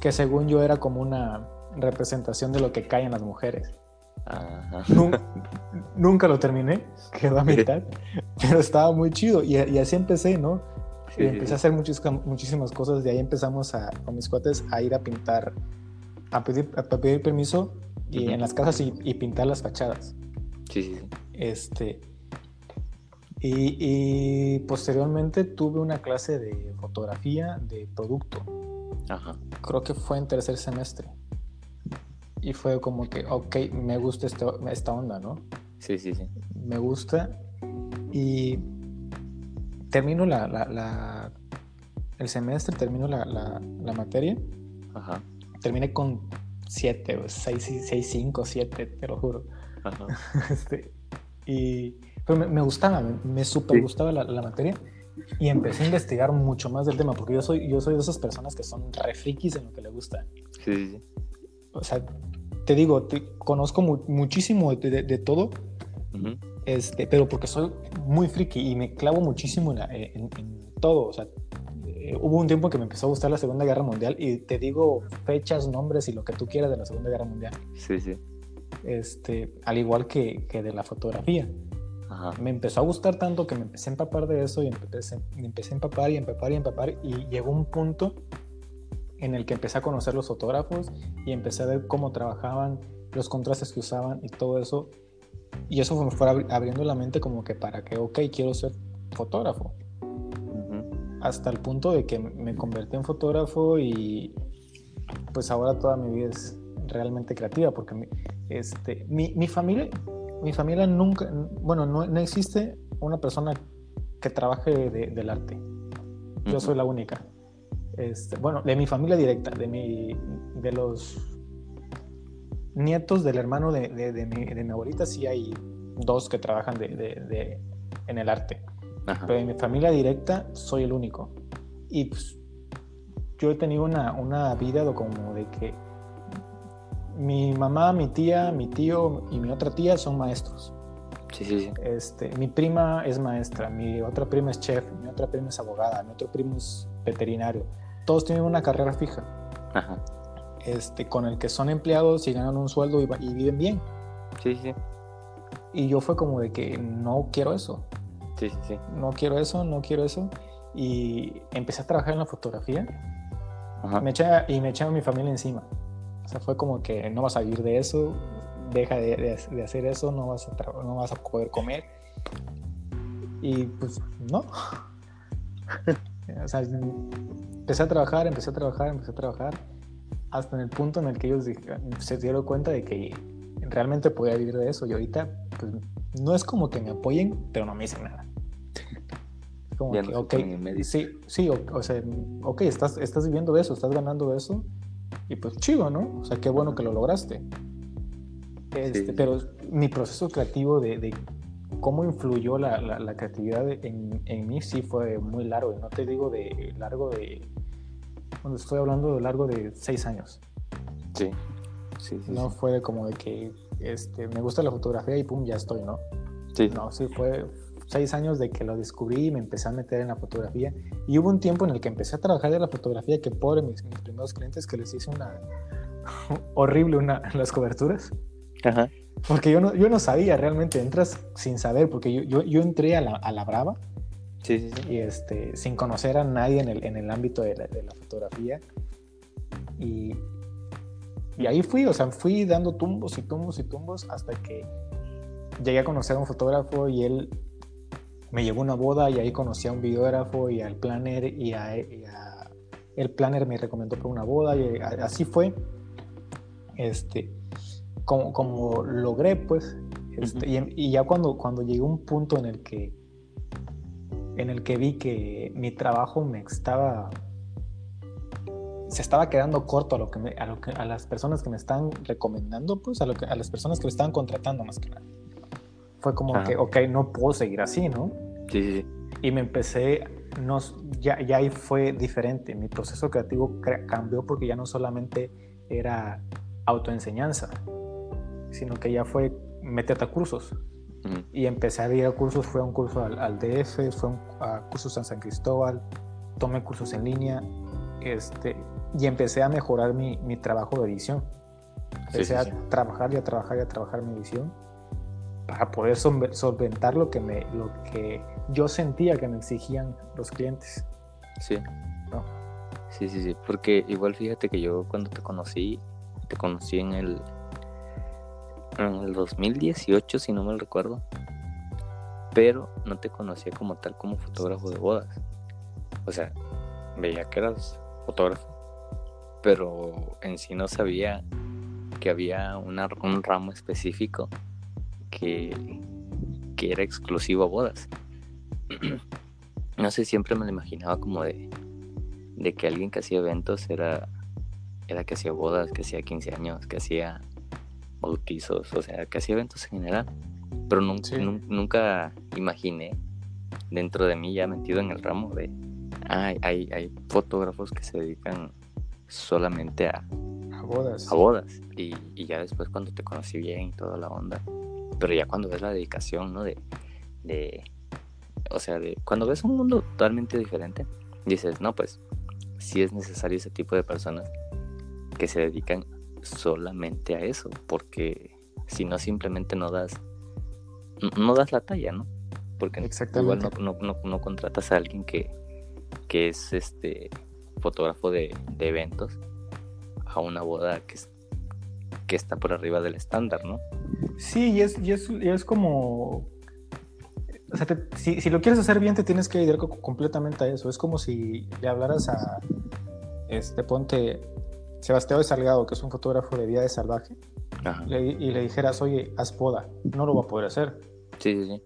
Speaker 2: Que según yo era como una representación de lo que caen las mujeres. Nunca, lo terminé, quedó a mitad, pero estaba muy chido y, así empecé, ¿no? Empecé a hacer muchísimas cosas, de ahí empezamos a, con mis cuates a ir a pintar, a pedir, a pedir permiso y en las casas y, pintar las fachadas. Sí, sí, Este, y, posteriormente tuve una clase de fotografía de producto. Ajá. Creo que fue en tercer semestre. Y fue como que, ok, me gusta este, esta onda, ¿no?
Speaker 1: Sí, sí, sí.
Speaker 2: Me gusta. Y termino la, la, el semestre, termino la, la, materia. Ajá. Terminé con 7, 6, 6, 5, 7, te lo juro. Ajá. este, y pero me, me, gustaba, me, me súper gustaba la, la, materia. Y empecé a investigar mucho más del tema, porque yo soy, yo soy de esas personas que son re frikis en lo que le gusta. Sí, sí, sí o sea, te digo, te, conozco muchísimo de, todo. Este, pero porque soy muy friki y me clavo muchísimo en, todo. O sea, eh, hubo un tiempo que me empezó a gustar la Segunda Guerra Mundial y te digo fechas, nombres y lo que tú quieras de la Segunda Guerra Mundial.
Speaker 1: Sí, sí.
Speaker 2: Este, al igual que, que de la fotografía. Me empezó a gustar tanto que me empecé a empapar de eso y empecé, empecé a empapar y empapar y empapar y llegó un punto en el que empecé a conocer los fotógrafos y empecé a ver cómo trabajaban, los contrastes que usaban y todo eso. Y eso me fue abriendo la mente como que para que, ok, quiero ser fotógrafo. Hasta el punto de que me convertí en fotógrafo y pues ahora toda mi vida es realmente creativa porque mi, este, mi, mi familia, mi familia nunca, bueno, no, no existe una persona que trabaje del arte. Yo soy la única. Este, bueno, de mi familia directa, de, mi, de los nietos del hermano de, de, mi, de mi, abuelita, sí hay dos que trabajan de, en el arte. Pero de mi familia directa soy el único. Y pues, yo he tenido una, una vida como de que mi mamá, mi tía, mi tío y mi otra tía son maestros.
Speaker 1: Sí, sí, sí.
Speaker 2: Este, mi prima es maestra, mi otra prima es chef, mi otra prima es abogada, mi otro primo es veterinario. Todos tienen una carrera fija. Ajá. Este, con el que son empleados y ganan un sueldo y, viven bien.
Speaker 1: Sí, sí.
Speaker 2: Y yo fue como de que no quiero eso.
Speaker 1: Sí, sí, sí.
Speaker 2: No quiero eso, no quiero eso. Y empecé a trabajar en la fotografía. Ajá. Me eché, y me a mi familia encima. O sea, fue como que no vas a vivir de eso, deja de, hacer eso, no vas, a no vas a poder comer. Y pues no. o sea, empecé a trabajar, empecé a trabajar, empecé a trabajar, hasta en el punto en el que ellos se dieron cuenta de que realmente podía vivir de eso. Y ahorita, pues no es como que me apoyen, pero no me dicen nada. Como que, ok, sí, sí, o, sea, ok, estás, estás viviendo de eso, estás ganando de eso, y pues chido, ¿no? O sea, qué bueno que lo lograste. Este, pero mi proceso creativo de, cómo influyó la, la, creatividad en, en, mí sí fue muy largo. Y no te digo de largo de... Cuando estoy hablando de largo de seis años.
Speaker 1: Sí. sí,
Speaker 2: no fue como de que este, me gusta la fotografía y pum, ya estoy, ¿no?
Speaker 1: Sí.
Speaker 2: No, sí fue, seis años de que lo descubrí y me empecé a meter en la fotografía. Y hubo un tiempo en el que empecé a trabajar de la fotografía que pobre mis, mis primeros clientes que les hice una horrible una, las coberturas.
Speaker 1: Ajá.
Speaker 2: Porque yo no, yo no sabía realmente, entras sin saber, porque yo, yo, yo entré a la, a la brava.
Speaker 1: Sí, sí, sí.
Speaker 2: Y este, sin conocer a nadie en el, en el ámbito de la, de la fotografía. Y, y ahí fui, o sea, fui dando tumbos y tumbos y tumbos hasta que llegué a conocer a un fotógrafo y él me llevó a una boda y ahí conocí a un videógrafo y al planner y, a, el planner me recomendó para una boda y así fue este como, como logré pues este, y, ya cuando cuando llegué a un punto en el que en el que vi que mi trabajo me estaba se estaba quedando corto a lo que, a, lo que a las personas que me están recomendando pues a, lo que, a las personas que me estaban contratando más que nada fue como que, ok, no puedo seguir así, ¿no?
Speaker 1: Sí, sí, sí.
Speaker 2: Y me empecé, no, ya, ya ahí fue diferente. Mi proceso creativo cambió porque ya no solamente era autoenseñanza, sino que ya fue meterte a cursos. Y empecé a ir a cursos, fue un curso al, DF, fue a cursos en San Cristóbal, tomé cursos en línea, este, y empecé a mejorar mi, mi trabajo de edición. Empecé a trabajar y a trabajar y a trabajar mi edición para poder solventar lo que, me, lo que yo sentía que me exigían los clientes.
Speaker 1: Sí. Sí, sí, sí. Porque igual fíjate que yo cuando te conocí, te conocí en el, en el 2018, si no me recuerdo. Pero no te conocía como tal como fotógrafo de bodas. O sea, veía que eras fotógrafo, pero en sí no sabía que había una, un ramo específico que, que era exclusivo a bodas. no sé, siempre me lo imaginaba como de, de que alguien que hacía eventos era, era que hacía bodas, que hacía 15 años, que hacía bautizos, o sea, que hacía eventos en general. Pero nunca, nunca imaginé dentro de mí ya metido en el ramo de, hay, hay fotógrafos que se dedican solamente a,
Speaker 2: a bodas.
Speaker 1: A bodas. Y, y, ya después cuando te conocí bien y toda la onda, pero ya cuando ves la dedicación, ¿no? De, de, o sea, de, cuando ves un mundo totalmente diferente, dices, no, pues, sí es necesario ese tipo de personas que se dedican solamente a eso, porque si no simplemente no das, no das la talla, ¿no? Porque igual no, no, no, contratas a alguien que, que es este fotógrafo de, de eventos a una boda que, que está por arriba del estándar, ¿no?
Speaker 2: Sí, y es, y es, es como... O sea, si, si, lo quieres hacer bien, te tienes que dedicar completamente a eso. Es como si le hablaras a, este, ponte, Sebastián Salgado, que es un fotógrafo de vida de salvaje, y le dijeras, oye, haz boda. No lo voy a poder hacer.
Speaker 1: Sí, sí, sí.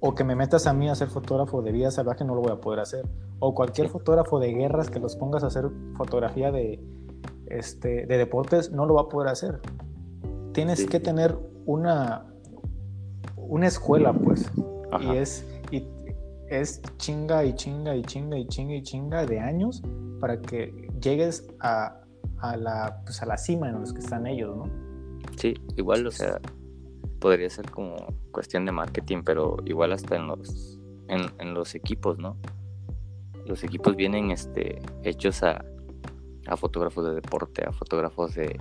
Speaker 2: O que me metas a mí a ser fotógrafo de vida salvaje, no lo voy a poder hacer. O cualquier fotógrafo de guerras que los pongas a hacer fotografía de, este, de deportes no lo va a poder hacer. Tienes que tener una, una escuela, pues. Y es, y es chinga y chinga y chinga y chinga y chinga de años para que llegues a, a, la, pues a la cima en los que están ellos, ¿no?
Speaker 1: Sí, igual, o sea, podría ser como cuestión de marketing, pero igual hasta en los, en, en los equipos, ¿no? Los equipos vienen este, hechos a, a fotógrafos de deporte, a fotógrafos de,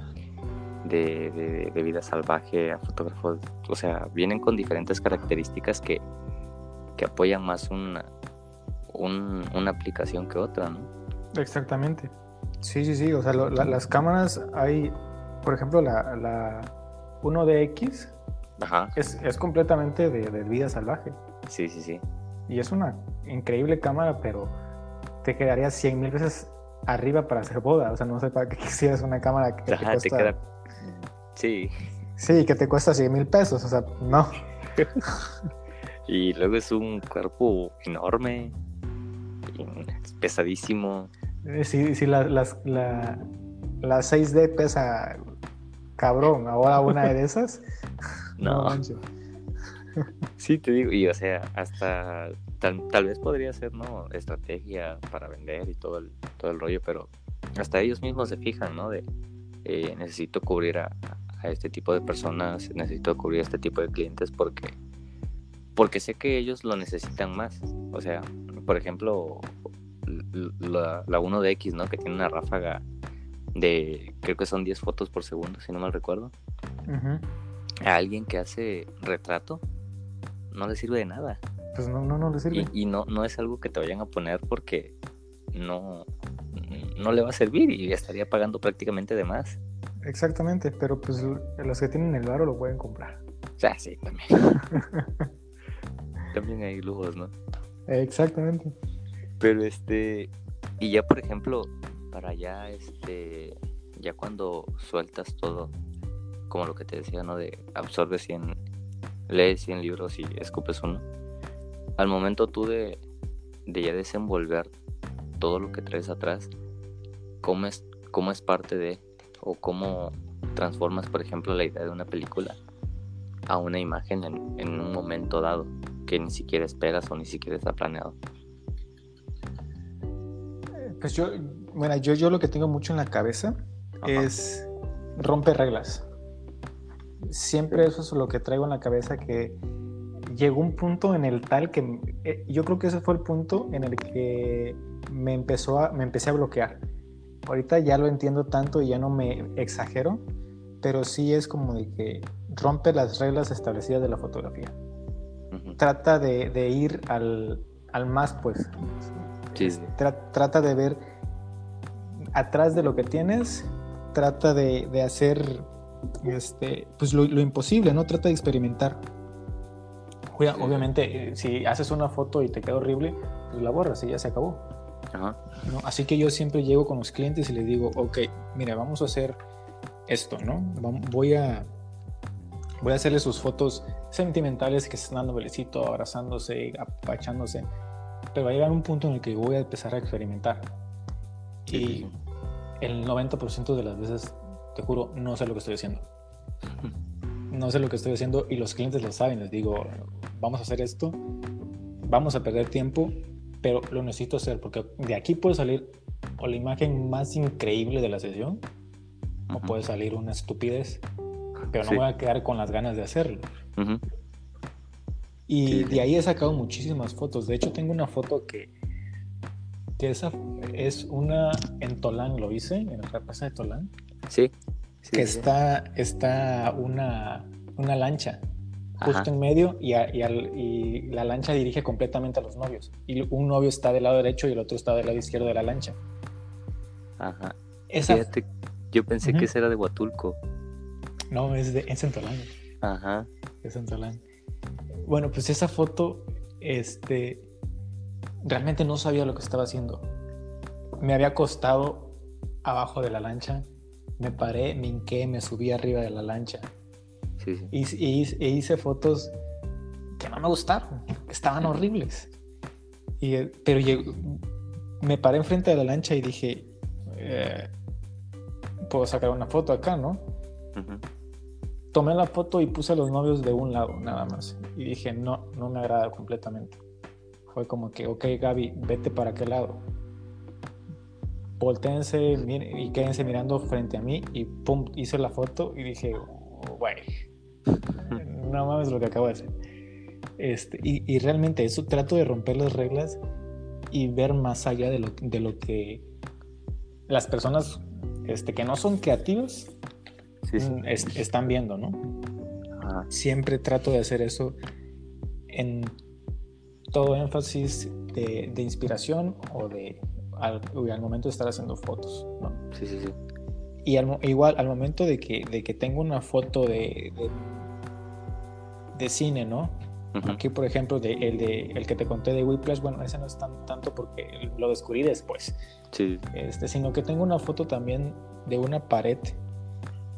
Speaker 1: de, vida salvaje, a fotógrafos, o sea, vienen con diferentes características que, que apoyan más una, una aplicación que otra, ¿no?
Speaker 2: Exactamente. Sí, sí, sí, o sea, las cámaras hay, por ejemplo, la, la 1DX Es, es completamente de, de vida salvaje.
Speaker 1: Sí, sí, sí.
Speaker 2: Y es una increíble cámara, pero te quedaría 100 mil veces arriba para hacer boda. O sea, no sé para qué quisieras una cámara que te cuesta...
Speaker 1: Sí.
Speaker 2: Sí, que te cuesta 100 mil pesos. O sea, no.
Speaker 1: y luego es un cuerpo enorme, pesadísimo.
Speaker 2: Eh, sí, sí, la, la, la 6D pesa cabrón. Ahora una de esas.
Speaker 1: no. sí, te digo, y o sea, hasta tal, vez podría ser, ¿no? Estrategia para vender y todo el, todo el rollo, pero hasta ellos mismos se fijan, ¿no? De eh, necesito cubrir a, este tipo de personas, necesito cubrir a este tipo de clientes porque, porque sé que ellos lo necesitan más. O sea, por ejemplo, la, la 1DX, ¿no? Que tiene una ráfaga de, creo que son 10 fotos por segundo, si no mal recuerdo. A alguien que hace retrato, no le sirve de nada.
Speaker 2: Pues no, no, no le sirve.
Speaker 1: Y, no, no es algo que te vayan a poner porque no, no le va a servir y estaría pagando prácticamente de más.
Speaker 2: Exactamente, pero pues los que tienen el varo lo pueden comprar.
Speaker 1: O sea, sí, también. también hay lujos, ¿no?
Speaker 2: Exactamente.
Speaker 1: Pero este, y ya por ejemplo, para ya este, ya cuando sueltas todo, como lo que te decía, ¿no? De absorbes 100, lees 100 libros y escupes uno. Al momento tú de, de ya desenvolver todo lo que traes atrás, ¿cómo es, cómo es parte de, o cómo transformas, por ejemplo, la idea de una película a una imagen en, en un momento dado que ni siquiera esperas o ni siquiera está planeado?
Speaker 2: Pues yo, bueno, yo, yo lo que tengo mucho en la cabeza es romper reglas siempre eso es lo que traigo en la cabeza, que llegó un punto en el tal que eh, yo creo que ese fue el punto en el que me, empezó a, me empecé a bloquear. Ahorita ya lo entiendo tanto y ya no me exagero, pero sí es como de que rompe las reglas establecidas de la fotografía. Trata de, ir al, más, pues. Trata de ver atrás de lo que tienes, trata de, de hacer este, pues lo, imposible, ¿no? Trata de experimentar. Obviamente, eh, si haces una foto y te queda horrible, pues la borras y ya se acabó. Así que yo siempre llego con los clientes y les digo, ok, mira, vamos a hacer esto, ¿no? Voy a, voy a hacerle sus fotos sentimentales que se están dando belecito, abrazándose, apachándose, pero va a llegar un punto en el que voy a empezar a experimentar. Y el 90% de las veces te juro, no sé lo que estoy haciendo. No sé lo que estoy haciendo y los clientes lo saben. Les digo, vamos a hacer esto, vamos a perder tiempo, pero lo necesito hacer porque de aquí puede salir o la imagen más increíble de la sesión o puede salir una estupidez. pero no voy a quedar con las ganas de hacerlo. Y de ahí he sacado muchísimas fotos. De hecho, tengo una foto que, que esa es una en Tolán, lo hice, en la plaza de Tolán.
Speaker 1: Sí.
Speaker 2: que está, está una, una lancha justo en medio y, y, la lancha dirige completamente a los novios. Y un novio está del lado derecho y el otro está del lado izquierdo de la lancha.
Speaker 1: Ajá. Fíjate, yo pensé que ese era de Huatulco.
Speaker 2: No, es, de, es en Tolán.
Speaker 1: Ajá.
Speaker 2: Es en Tolán. Bueno, pues esa foto, este, realmente no sabía lo que estaba haciendo. Me había acostado abajo de la lancha, me paré, me hinqué, me subí arriba de la lancha.
Speaker 1: Sí, sí.
Speaker 2: Y, hice fotos que no me gustaron, que estaban horribles. Y, eh, pero me paré enfrente de la lancha y dije, eh, puedo sacar una foto acá, ¿no? Tomé la foto y puse a los novios de un lado, nada más. Y dije, no, no me agrada completamente. Fue como que, ok, Gaby, vete para aquel lado. Voltéense y quédense mirando frente a mí y pum, hice la foto y dije, güey, no mames lo que acabo de hacer. Este, y, realmente eso, trato de romper las reglas y ver más allá de lo, de lo que las personas este, que no son creativas Mm, están viendo, ¿no? Siempre trato de hacer eso en todo énfasis de, inspiración o de al, momento de estar haciendo fotos, ¿no?
Speaker 1: Sí, sí, sí.
Speaker 2: Y igual al momento de que, de que tengo una foto de, de, cine, ¿no? Aquí, por ejemplo, de, el, de, el que te conté de Whiplash, bueno, ese no es tan, tanto porque lo descubrí después.
Speaker 1: Sí.
Speaker 2: Este, sino que tengo una foto también de una pared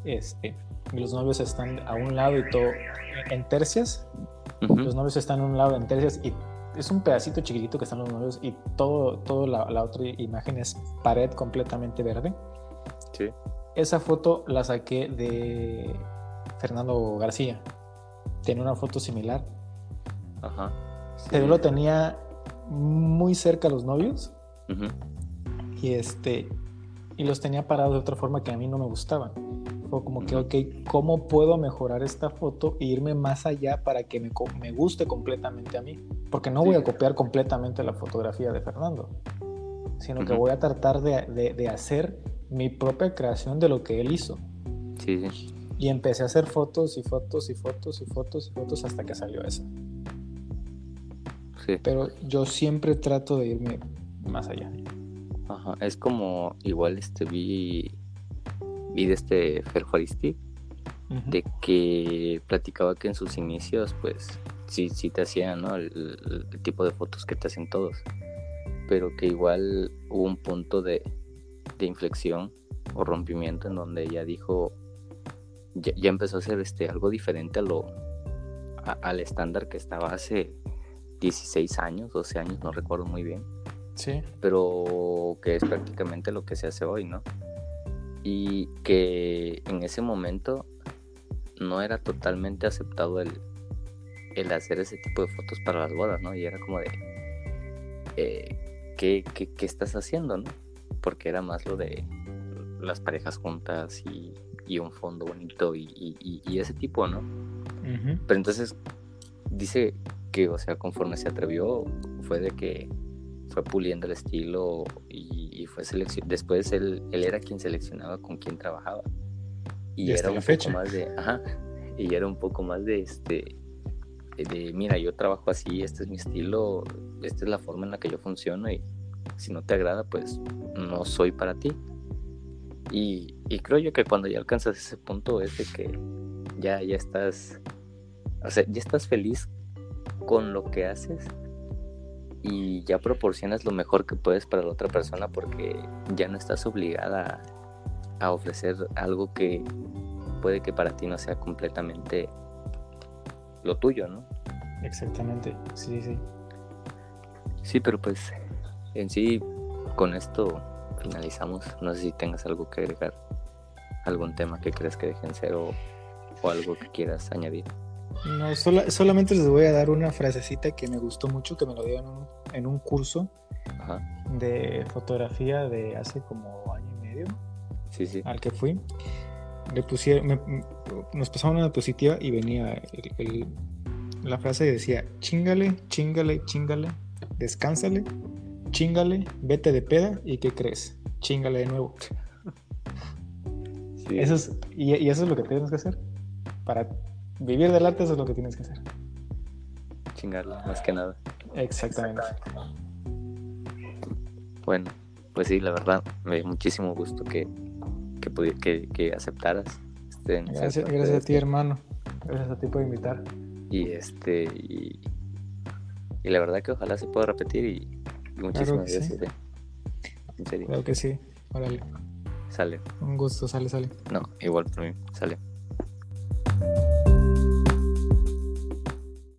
Speaker 2: este, los novios están a un lado y todo en tercias. Los novios están a un lado en tercias y es un pedacito chiquitito que están los novios y todo, todo la, otra imagen es pared completamente verde.
Speaker 1: Sí.
Speaker 2: Esa foto la saqué de Fernando García. Tiene una foto similar.
Speaker 1: Ajá.
Speaker 2: Pero lo tenía muy cerca a los novios. Y este. Y los tenía parados de otra forma que a mí no me gustaban como que, ok, ¿cómo puedo mejorar esta foto e irme más allá para que me, me guste completamente a mí? Porque no voy a copiar completamente la fotografía de Fernando, sino que voy a tratar de, de, hacer mi propia creación de lo que él hizo.
Speaker 1: Sí, sí.
Speaker 2: Y empecé a hacer fotos y fotos y fotos y fotos y fotos hasta que salió esa.
Speaker 1: Sí.
Speaker 2: Pero yo siempre trato de irme más allá.
Speaker 1: Ajá, es como igual este vi vi de este Fer de que platicaba que en sus inicios, pues sí, sí te hacían, ¿no? El, tipo de fotos que te hacen todos, pero que igual hubo un punto de, de inflexión o rompimiento en donde ella dijo, ya, empezó a hacer este, algo diferente a lo, al estándar que estaba hace 16 años, 12 años, no recuerdo muy bien.
Speaker 2: Sí.
Speaker 1: Pero que es prácticamente lo que se hace hoy, ¿no? Y que en ese momento no era totalmente aceptado el, el hacer ese tipo de fotos para las bodas, ¿no? Y era como de, eh, ¿qué, qué, estás haciendo, no? Porque era más lo de las parejas juntas y, y un fondo bonito y, y, ese tipo, ¿no? Pero entonces dice que, o sea, conforme se atrevió, fue de que fue puliendo el estilo y, fue selección después él, él era quien seleccionaba con quién trabajaba. Y, era un poco más de ajá, y era un poco más de este de mira yo trabajo así este es mi estilo esta es la forma en la que yo funciono y si no te agrada pues no soy para ti y, y creo yo que cuando ya alcanzas ese punto es de que ya ya estás o sea ya estás feliz con lo que haces y ya proporcionas lo mejor que puedes para la otra persona porque ya no estás obligada a ofrecer algo que puede que para ti no sea completamente lo tuyo, ¿no?
Speaker 2: Exactamente, sí, sí.
Speaker 1: Sí, pero pues en sí con esto finalizamos. No sé si tengas algo que agregar, algún tema que creas que dejen ser o algo que quieras añadir.
Speaker 2: No, solamente les voy a dar una frasecita que me gustó mucho, que me lo dio en un, curso de fotografía de hace como año y medio.
Speaker 1: Sí, sí.
Speaker 2: Al que fui. le pusieron, nos pasaron una diapositiva y venía la frase decía, chingale, chingale, chingale, descánsale, chingale, vete de peda y ¿qué crees? Chingale de nuevo. Eso es, y, eso es lo que tienes que hacer. Para vivir del arte eso es lo que tienes que hacer.
Speaker 1: Chingarle, más que nada.
Speaker 2: Exactamente.
Speaker 1: Bueno, pues sí, la verdad, me dio muchísimo gusto que, que, que, aceptaras.
Speaker 2: Este, gracias, gracias a ti, hermano. Gracias a ti por invitar.
Speaker 1: Y este, y, la verdad que ojalá se pueda repetir y, muchísimas gracias.
Speaker 2: Sí. En serio. Creo que sí. Órale.
Speaker 1: Sale.
Speaker 2: Un gusto, sale, sale.
Speaker 1: No, igual por mí, sale.